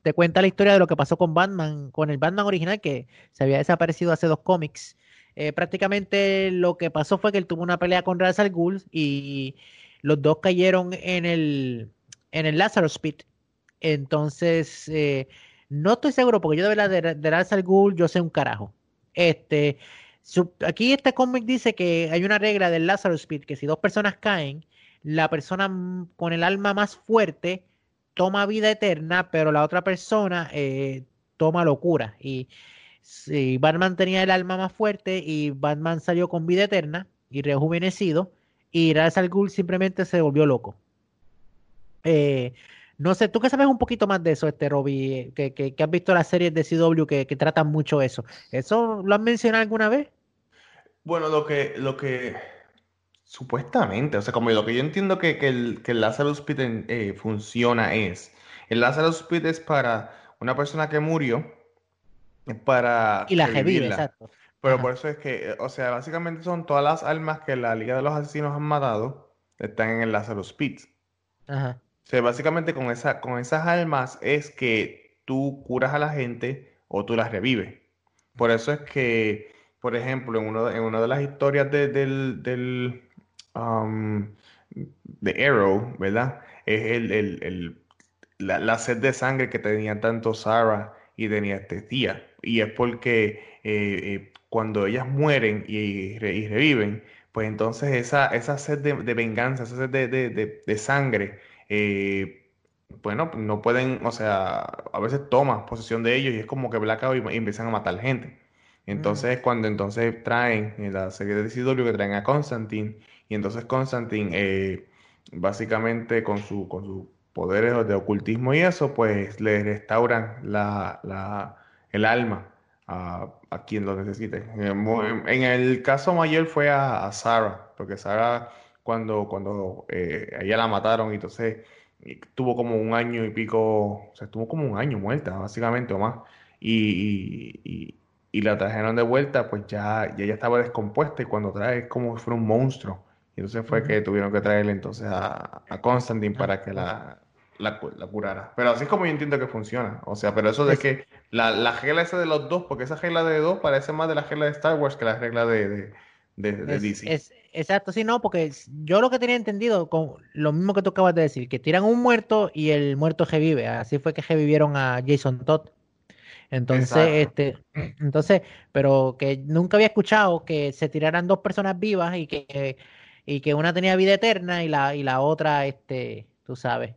te cuenta la historia de lo que pasó con Batman, con el Batman original que se había desaparecido hace dos cómics. Eh, prácticamente lo que pasó fue que él tuvo una pelea con Ra's al y los dos cayeron en el, en el Lazarus Pit. Entonces, no estoy seguro porque yo de verdad de, de Ra's al Ghul yo sé un carajo. Este, aquí este cómic dice que hay una regla del Lazarus Pit que si dos personas caen, la persona con el alma más fuerte toma vida eterna, pero la otra persona eh, toma locura. Y si Batman tenía el alma más fuerte y Batman salió con vida eterna y rejuvenecido, y Ra's al simplemente se volvió loco. Eh, no sé, tú que sabes un poquito más de eso, este Robbie, que, que, has visto las series de CW que, que, tratan mucho eso. ¿Eso lo has mencionado alguna vez? Bueno, lo que, lo que Supuestamente, o sea, como lo que yo entiendo que, que el, que el Lazarus Pit eh, funciona es, el Lazarus Pit es para una persona que murió, para... Y la revive, exacto. Pero por eso es que, o sea, básicamente son todas las almas que la Liga de los Asesinos han matado, están en el Lazarus Pit. Ajá. Sea, básicamente con, esa, con esas almas es que tú curas a la gente o tú las revives. Por eso es que, por ejemplo, en, uno, en una de las historias del, del um, de Arrow, ¿verdad? Es el, la, sed de sangre que tenía tanto Sarah y tenía este tía. Y es porque eh, eh, cuando ellas mueren y, reviven, pues entonces esa, esa sed de, venganza, esa sed de, sangre, eh, bueno, no pueden, o sea, a veces toma posesión de ellos y es como que Blackout y, y empiezan a matar gente. Entonces, cuando entonces traen en la serie de CW que traen a Constantine y entonces Constantine, eh, básicamente con, su, con sus poderes de ocultismo y eso, pues le restauran la, la, el alma a, a, quien lo necesite. En, el caso mayor fue a, a Sarah, porque Sarah cuando, cuando eh, ella la mataron y entonces tuvo como un año y pico, o sea, estuvo como un año muerta, básicamente, o más. Y, y, y, la trajeron de vuelta, pues ya, ya, ya estaba descompuesta y cuando trae es como si fuera un monstruo. Y entonces fue que tuvieron que traerle entonces a, a Constantine para que la, la, curara. Pero así es como yo entiendo que funciona. O sea, pero eso de que la, la regla esa de los dos, porque esa regla de dos parece más de la regla de Star Wars que la regla de, de, DC. Es, exacto, sí, no, porque yo lo que tenía entendido, con lo mismo que tú acabas de decir, que tiran un muerto y el muerto revive. Así fue que revivieron a Jason Todd. Entonces, este, [clears throat] entonces, pero que nunca había escuchado que se tiraran dos personas vivas y que, y que una tenía vida eterna y la, y la otra, este, tú sabes.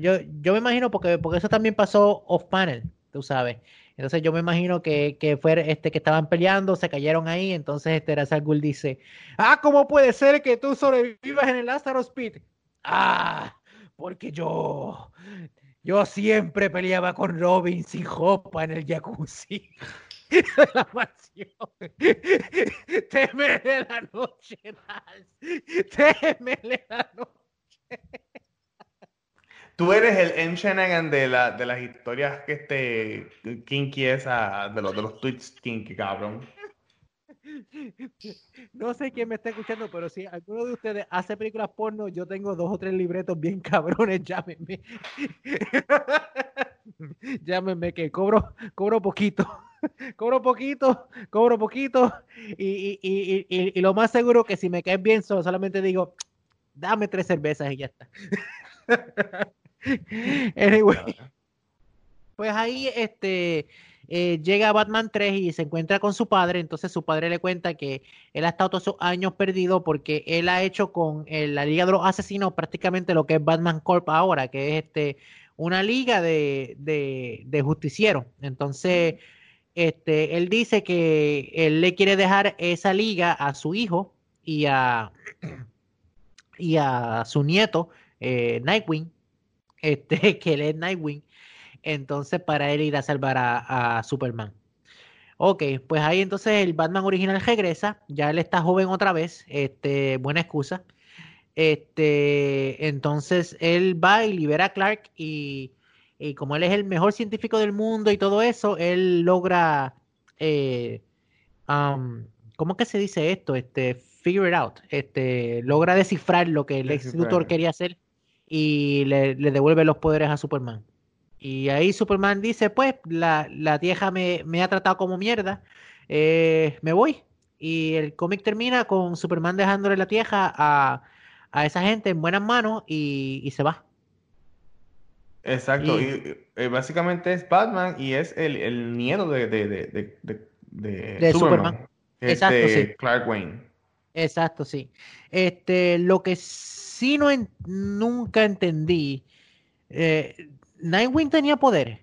Yo, yo me imagino porque, porque eso también pasó off panel, tú sabes. Entonces yo me imagino que, que fue este que estaban peleando, se cayeron ahí, entonces este Razal dice, ah, ¿cómo puede ser que tú sobrevivas en el Lazarus Pit? Ah, porque yo, yo siempre peleaba con Robin sin jopa en el jacuzzi [laughs] de la mansión. [laughs] Temele la noche, Temele la noche. Tú eres el M. de, la, de las historias que este kinky esa, de los, de los tweets kinky, cabrón. No sé quién me está escuchando, pero si alguno de ustedes hace películas porno, yo tengo dos o tres libretos bien [laughs] cabrones, llámenme. [laughs] llámenme que cobro, cobro poquito. [laughs] cobro poquito, cobro poquito. Y, y, y, y, lo más seguro que si me caes bien, solamente digo, dame tres cervezas y ya está. [laughs] anyway. Pues ahí, este eh, llega Batman 3 y se encuentra con su padre, entonces su padre le cuenta que él ha estado todos esos años perdido porque él ha hecho con eh, la Liga de los Asesinos prácticamente lo que es Batman Corp ahora, que es este una liga de, de, justicieros. Entonces, este, él dice que él le quiere dejar esa liga a su hijo y a, y a su nieto, eh, Nightwing, este, [laughs] que él es Nightwing, entonces para él ir a salvar a, Superman. Ok, pues ahí entonces el Batman original regresa, ya él está joven otra vez, este, buena excusa. Este, entonces él va y libera a Clark y, como él es el mejor científico del mundo y todo eso, él logra, eh, um, ¿cómo que se dice esto? Este, figure it out, este, logra descifrar lo que el ex quería hacer y le, le devuelve los poderes a Superman. Y ahí Superman dice, pues, la, la tierra me, ha tratado como mierda, eh, me voy. Y el cómic termina con Superman dejándole la tierra a, esa gente en buenas manos y, se va. Exacto, y, eh, básicamente es Batman y es el, el nieto de, de, Superman. Este, Exacto, sí. Clark Wayne. Exacto, sí. Este, lo que sí no nunca entendí, eh, Nightwing tenía poderes.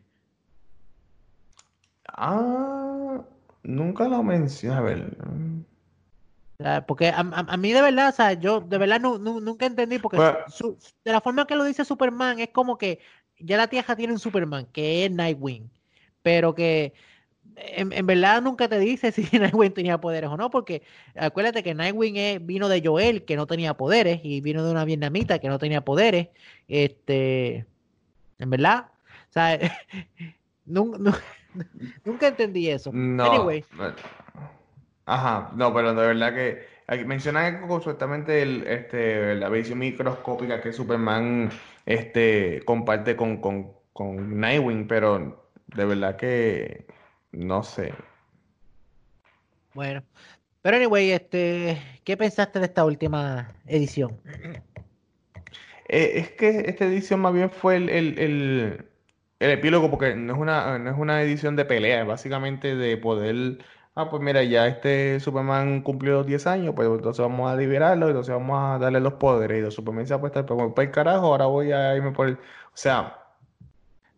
Ah, nunca lo mencioné. A ver. Porque a, mí de verdad, o sea, yo de verdad nunca entendí, porque pues de la forma que lo dice Superman es como que ya la tierra tiene un Superman, que es Nightwing, pero que en, verdad nunca te dice [laughs] si Nightwing tenía poderes o no, porque acuérdate que Nightwing vino de Joel, que no tenía poderes, y vino de una vietnamita que no tenía poderes. Este, en verdad. O sea, [laughs] [laughs] nunca, entendí eso. No. Anyway. Ajá, no, pero de verdad que mencionan supuestamente el, este, la visión microscópica que Superman este, comparte con, con, con Nightwing, pero de verdad que no sé. Bueno, pero anyway, este, ¿qué pensaste de esta última edición? Eh, es que esta edición más bien fue el, el, epílogo, porque no es una, no es una edición de pelea, es básicamente de poder. Ah, pues mira, ya este Superman cumplió los 10 años, pues entonces vamos a liberarlo, entonces vamos a darle los poderes. Y los Superman se ha puesto pues para el carajo, ahora voy a irme por el. O sea.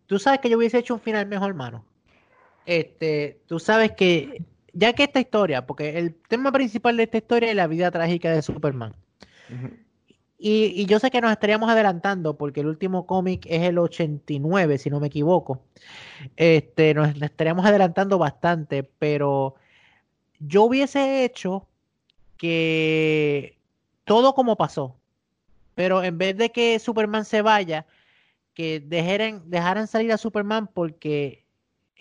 Tú sabes que yo hubiese hecho un final mejor, hermano. Este, tú sabes que, ya que esta historia, porque el tema principal de esta historia es la vida trágica de Superman. Y, yo sé que nos estaríamos adelantando porque el último cómic es el 89, si no me equivoco. Este, nos estaríamos adelantando bastante, pero yo hubiese hecho que todo como pasó. Pero en vez de que Superman se vaya, que dejaran, dejaran salir a Superman porque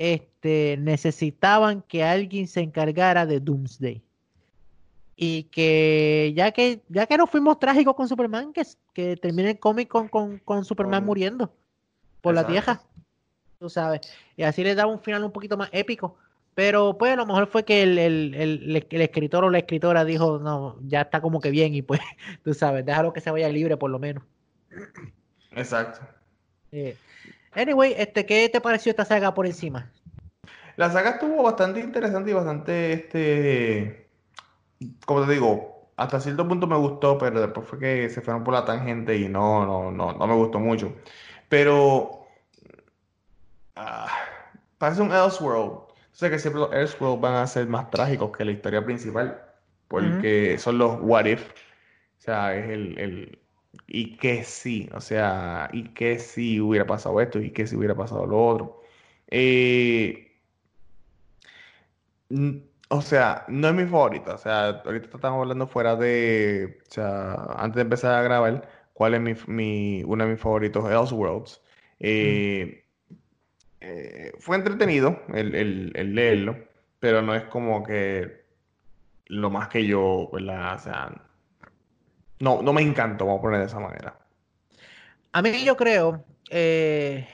este, necesitaban que alguien se encargara de Doomsday y que ya que ya que no fuimos trágicos con Superman, que, que termine el cómic con, con, Superman muriendo por la tierra, tú sabes, y así le daba un final un poquito más épico. Pero pues a lo mejor fue que el, el, el, el, escritor o la escritora dijo, no, ya está como que bien y pues, [laughs] tú sabes, déjalo que se vaya libre por lo menos. Exacto. Anyway, este, ¿qué te pareció esta saga por encima? La saga estuvo bastante interesante y bastante, este, como te digo, hasta cierto punto me gustó, pero después fue que se fueron por la tangente y no, no, no, no me gustó mucho. Pero ah, parece un Elseworld. Sé que siempre los Elseworld van a ser más trágicos que la historia principal, porque son los What If. O sea, es el, el y que sí, o sea, y que si hubiera pasado esto, y que si hubiera pasado lo otro. Eh, o sea, no es mi favorita. O sea, ahorita estamos hablando fuera de. O sea, antes de empezar a grabar, ¿cuál es mi, mi uno de mis favoritos? Elseworlds. Eh, eh, fue entretenido el, el, leerlo, pero no es como que lo más que yo, ¿verdad? O sea, no, no me encantó, vamos a poner de esa manera. A mí yo creo, eh,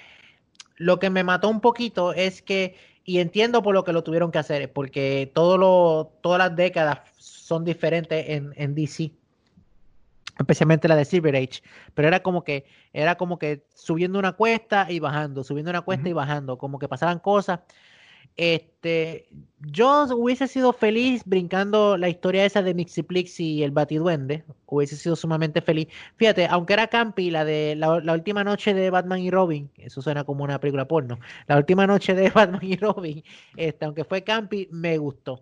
lo que me mató un poquito es que, y entiendo por lo que lo tuvieron que hacer, porque todo lo, todas las décadas son diferentes en, en DC especialmente la de Silver Age, pero era como que era como que subiendo una cuesta y bajando, subiendo una cuesta y bajando, como que pasaban cosas este, yo hubiese sido feliz brincando la historia esa de Mixiplix y el Batiduende. Hubiese sido sumamente feliz. Fíjate, aunque era campi, la de la, última noche de Batman y Robin, eso suena como una película porno. La última noche de [laughs] Batman y Robin, este, aunque fue campi, me gustó.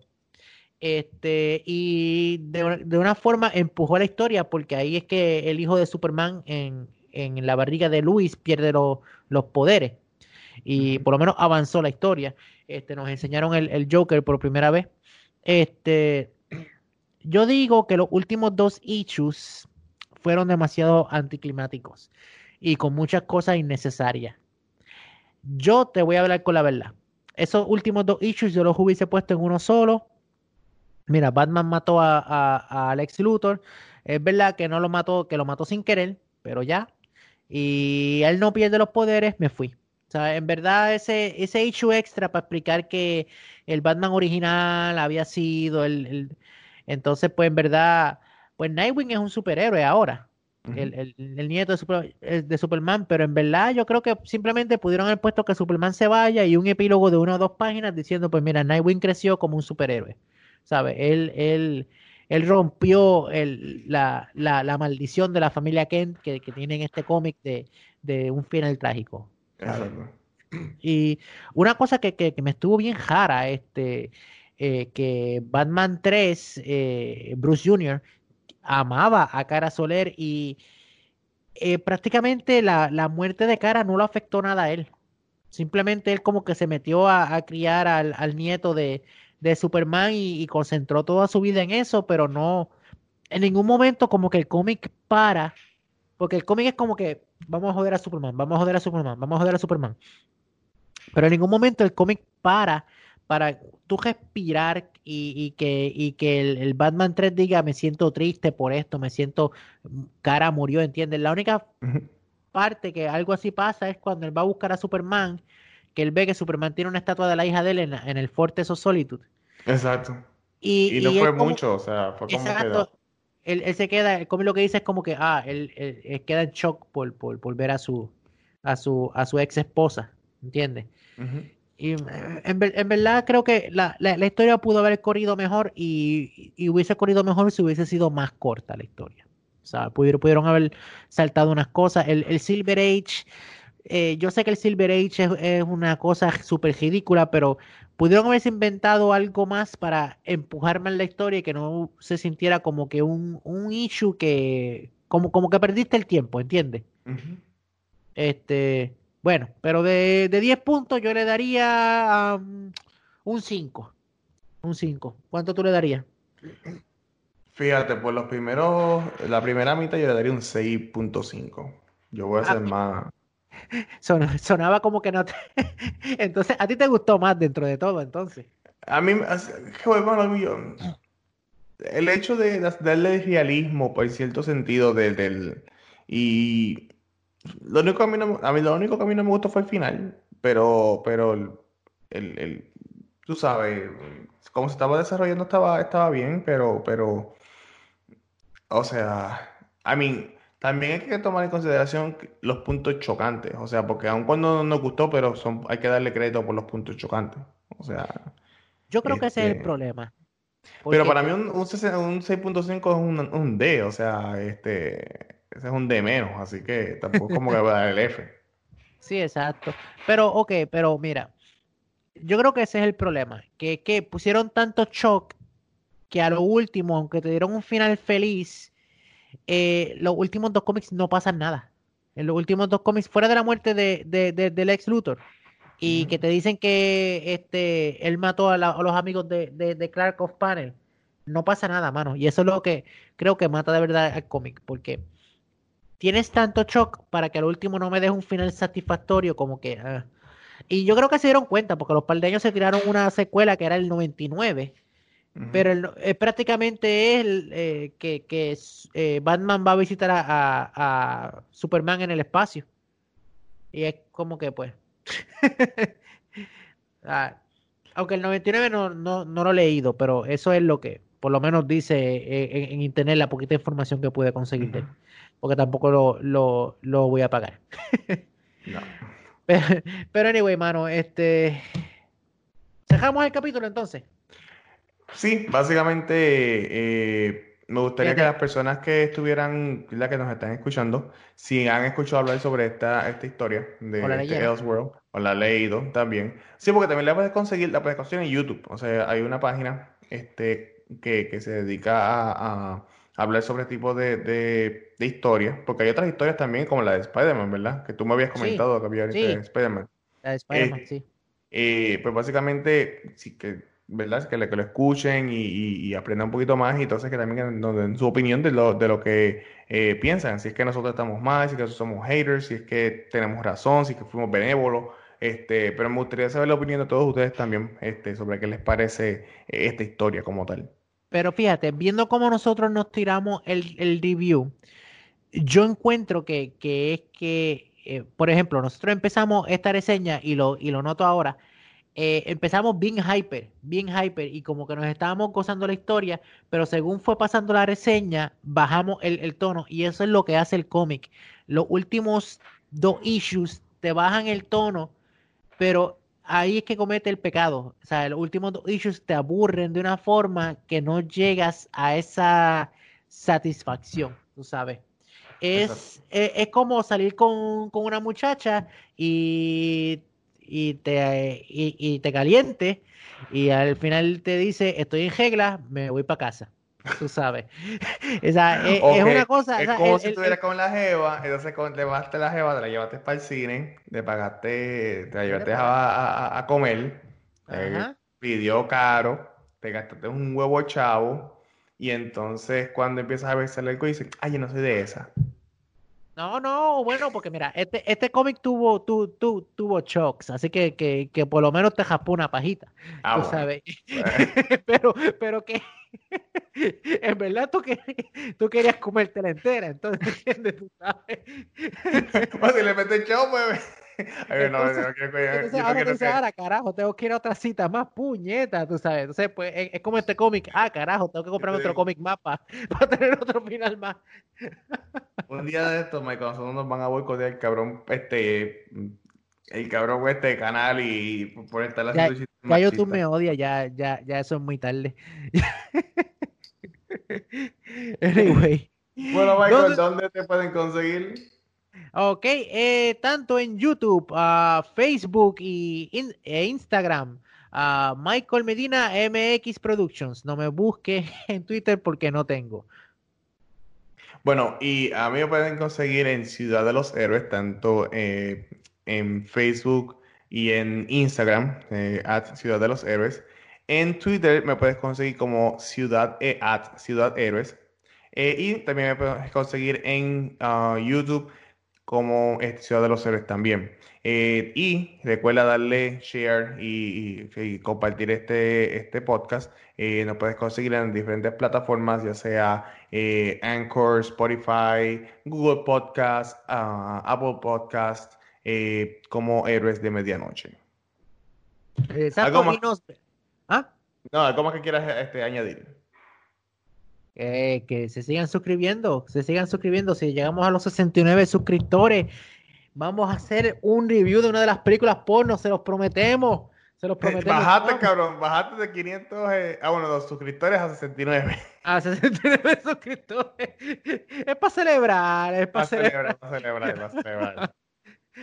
Este, y de, una forma empujó la historia, porque ahí es que el hijo de Superman en, en la barriga de Luis pierde los poderes. Y por lo menos avanzó la historia. Este, nos enseñaron el, Joker por primera vez. Este, yo digo que los últimos dos issues fueron demasiado anticlimáticos y con muchas cosas innecesarias. Yo te voy a hablar con la verdad. Esos últimos dos issues yo los hubiese puesto en uno solo. Mira, Batman mató a, a Alex Luthor. Es verdad que no lo mató, que lo mató sin querer, pero ya. Y él no pierde los poderes, me fui en verdad ese, ese issue extra para explicar que el Batman original había sido el, Entonces, pues en verdad, pues Nightwing es un superhéroe ahora. el, nieto de, de, Superman, pero en verdad yo creo que simplemente pudieron haber puesto que Superman se vaya y un epílogo de una o dos páginas diciendo, pues mira, Nightwing creció como un superhéroe, ¿sabes? Él, él, él rompió la, la, maldición de la familia Kent que, que tiene en este cómic de, de un final trágico. [clears throat] Y una cosa que, me estuvo bien jara, este, eh, que Batman 3, eh, Bruce Jr., amaba a Cara Soler y eh, prácticamente la, muerte de Cara no lo afectó nada a él. Simplemente él como que se metió a, criar al, nieto de, Superman y, y, concentró toda su vida en eso, pero no, en ningún momento como que el cómic para, porque el cómic es como que vamos a joder a Superman, vamos a joder a Superman, vamos a joder a Superman. Pero en ningún momento el cómic para para tú respirar y, que, y que el, Batman 3 diga me siento triste por esto, me siento cara murió, ¿entiendes? La única parte que algo así pasa es cuando él va a buscar a Superman, que él ve que Superman tiene una estatua de la hija de él en, el Fortress of Solitude. Exacto. Y, no fue mucho, o sea, fue como exacto, él, se queda, cómic lo que dice es como que, ah, él, queda en shock por, por, ver a su, a su, a su ex esposa, ¿entiendes? Y en, verdad creo que la, la, historia pudo haber corrido mejor y, hubiese corrido mejor si hubiese sido más corta la historia. O sea, pudieron, pudieron haber saltado unas cosas. El, el Silver Age, eh, yo sé que el Silver Age es, es una cosa súper ridícula, pero pudieron haberse inventado algo más para empujar más la historia y que no se sintiera como que un, un issue que como, como que perdiste el tiempo, ¿entiendes? Este, bueno, pero de, de 10 puntos yo le daría um, un 5. Un 5. ¿Cuánto tú le darías? Fíjate, por los primeros, la primera mitad yo le daría un 6.5. Yo voy a ser ah, más sonaba como que no te... [laughs] entonces, ¿a ti te gustó más dentro de todo, entonces? A mí, el hecho de darle realismo, por cierto sentido, del... Y lo único a mí, a mí lo único que a mí no me gustó fue el final, pero, pero el, el, tú sabes, como se estaba desarrollando estaba, estaba bien, pero, pero, o sea, I mean, también hay que tomar en consideración los puntos chocantes, o sea, porque aun cuando nos gustó, pero son, hay que darle crédito por los puntos chocantes. O sea. Yo creo que ese es el este, problema. Pero para mí un, un, 6.5 es un, un, D, o sea, este, ese es un D menos, así que tampoco es como que va a dar el F. [laughs] Sí, exacto. Pero, ok, pero mira, yo creo que ese es el problema, que, que pusieron tanto shock que a lo último, aunque te dieron un final feliz, eh, los últimos dos cómics no pasan nada. En los últimos dos cómics, fuera de la muerte de, de, de del ex Luthor, y que te dicen que este él mató a, los amigos de, de, Clark of Panel, no pasa nada, mano. Y eso es lo que creo que mata de verdad al cómic, porque tienes tanto shock para que al último no me deje un final satisfactorio como que... Ah. Y yo creo que se dieron cuenta, porque los paldeños se tiraron una secuela que era el 99, pero eh, prácticamente es eh, que, que eh, Batman va a visitar a, a, Superman en el espacio. Y es como que, pues. [laughs] Ah, aunque el 99 no, no, no, lo he leído, pero eso es lo que por lo menos dice en, internet la poquita información que pude conseguir Porque tampoco lo, lo, lo voy a pagar. no. [laughs] pero, pero, anyway, mano, este. Dejamos el capítulo entonces. Sí, básicamente eh, me gustaría que las personas que estuvieran, la que nos están escuchando, si han escuchado hablar sobre esta, esta historia de este Elseworld, o la han leído también. Sí, porque también la puedes conseguir, la puedes conseguir en YouTube. O sea, hay una página este, que, que se dedica a, hablar sobre este tipo de, de, de, historias, porque hay otras historias también, como la de Spider-Man, ¿verdad? Que tú me habías comentado que había de Spider-Man. La de Spider-Man, eh, sí. Eh, pues básicamente, sí que ¿verdad? Que, que lo escuchen y, aprendan un poquito más y entonces que también den su opinión de lo, de lo que eh, piensan, si es que nosotros estamos mal, si es que somos haters, si es que tenemos razón, si es que fuimos benévolos, este, pero me gustaría saber la opinión de todos ustedes también este, sobre qué les parece esta historia como tal. Pero fíjate, viendo cómo nosotros nos tiramos el, el review, yo encuentro que, que es que, eh, por ejemplo, nosotros empezamos esta reseña y lo, y lo noto ahora, eh, empezamos bien hyper, bien hyper, y como que nos estábamos gozando la historia, pero según fue pasando la reseña, bajamos el, tono, y eso es lo que hace el cómic. Los últimos dos issues te bajan el tono, pero ahí es que comete el pecado. O sea, los últimos dos issues te aburren de una forma que no llegas a esa satisfacción, tú sabes. Es, es, es, como salir con, con una muchacha y y te, y, te caliente y al final te dice estoy en regla, me voy para casa. Tú sabes. [laughs] Esa, es, una cosa. Es como si estuvieras con la jeva, entonces te llevaste la jeva, te la llevaste para el cine, te pagaste, te la llevaste a, a, comer, pidió caro, te gastaste un huevo chavo, y entonces cuando empiezas a ver algo dices, ay, yo no soy de esa. No, no, bueno, porque mira, este, este cómic tuvo, tu, tu, tuvo shocks, así que, que, que, por lo menos te jaspó una pajita, ah, tú sabes. [laughs] pero, pero que [laughs] en verdad tú, que, tú querías comértela entera, entonces, [laughs] ¿entiendes? Tú sabes. pues si le metes [laughs] pues entonces, ahora carajo, tengo que ir a otra cita más, puñeta, tú sabes. Entonces, pues, es, como este cómic, ah, carajo, tengo que comprarme otro cómic más para, [laughs] tener otro final más. Un día de estos, Michael, nosotros nos van a boicotear el cabrón, este, el cabrón este canal y por estar Ya, ya YouTube me odia, ya, ya, ya eso es muy tarde. [laughs] anyway. Bueno, Michael, ¿dónde te pueden conseguir? Ok, eh, tanto en YouTube, uh, Facebook y e Instagram. Uh, Michael Medina MX Productions. No me busque [laughs] en Twitter porque no tengo. Bueno, y a mí me pueden conseguir en Ciudad de los Héroes, tanto eh, en Facebook y en Instagram, eh, at Ciudad de los Héroes. En Twitter me puedes conseguir como Ciudad, e at Ciudad Héroes. Eh, y también me puedes conseguir en uh, YouTube como este, Ciudad de los Héroes también. Eh, y recuerda darle share y, compartir este, este podcast. Eh, nos puedes conseguir en diferentes plataformas, ya sea eh, Anchor, Spotify, Google Podcast, ah, Apple Podcast, como Héroes de Medianoche. ¿Algo más? ¿Ah? No, ¿algo más que quieras este, añadir? Eh, que se sigan suscribiendo, se sigan suscribiendo. Si llegamos a los 69 suscriptores, vamos a hacer un review de una de las películas porno, se los prometemos. Se los prometemos. Bajaste, cabrón, bajaste de 500, eh, ah, bueno, los suscriptores a 69. A 69 [laughs] suscriptores. Es para celebrar, es para celebrar. Para celebrar, para celebrar.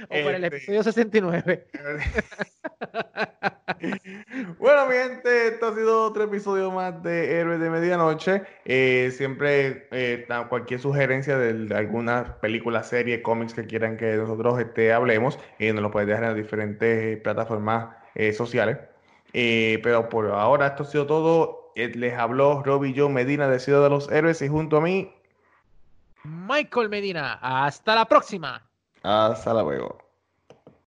O para el este, episodio 69. [laughs] bueno, mi gente, esto ha sido otro episodio más de Héroes de Medianoche. Eh, siempre, eh, cualquier sugerencia de, alguna película, serie, cómics que quieran que nosotros este, hablemos, eh, nos lo pueden dejar en las diferentes plataformas sociales. pero por ahora, esto ha sido todo. les habló Robbie Joe Medina de Ciudad de los Héroes y junto a mí, Michael Medina. Hasta la próxima. Hasta luego.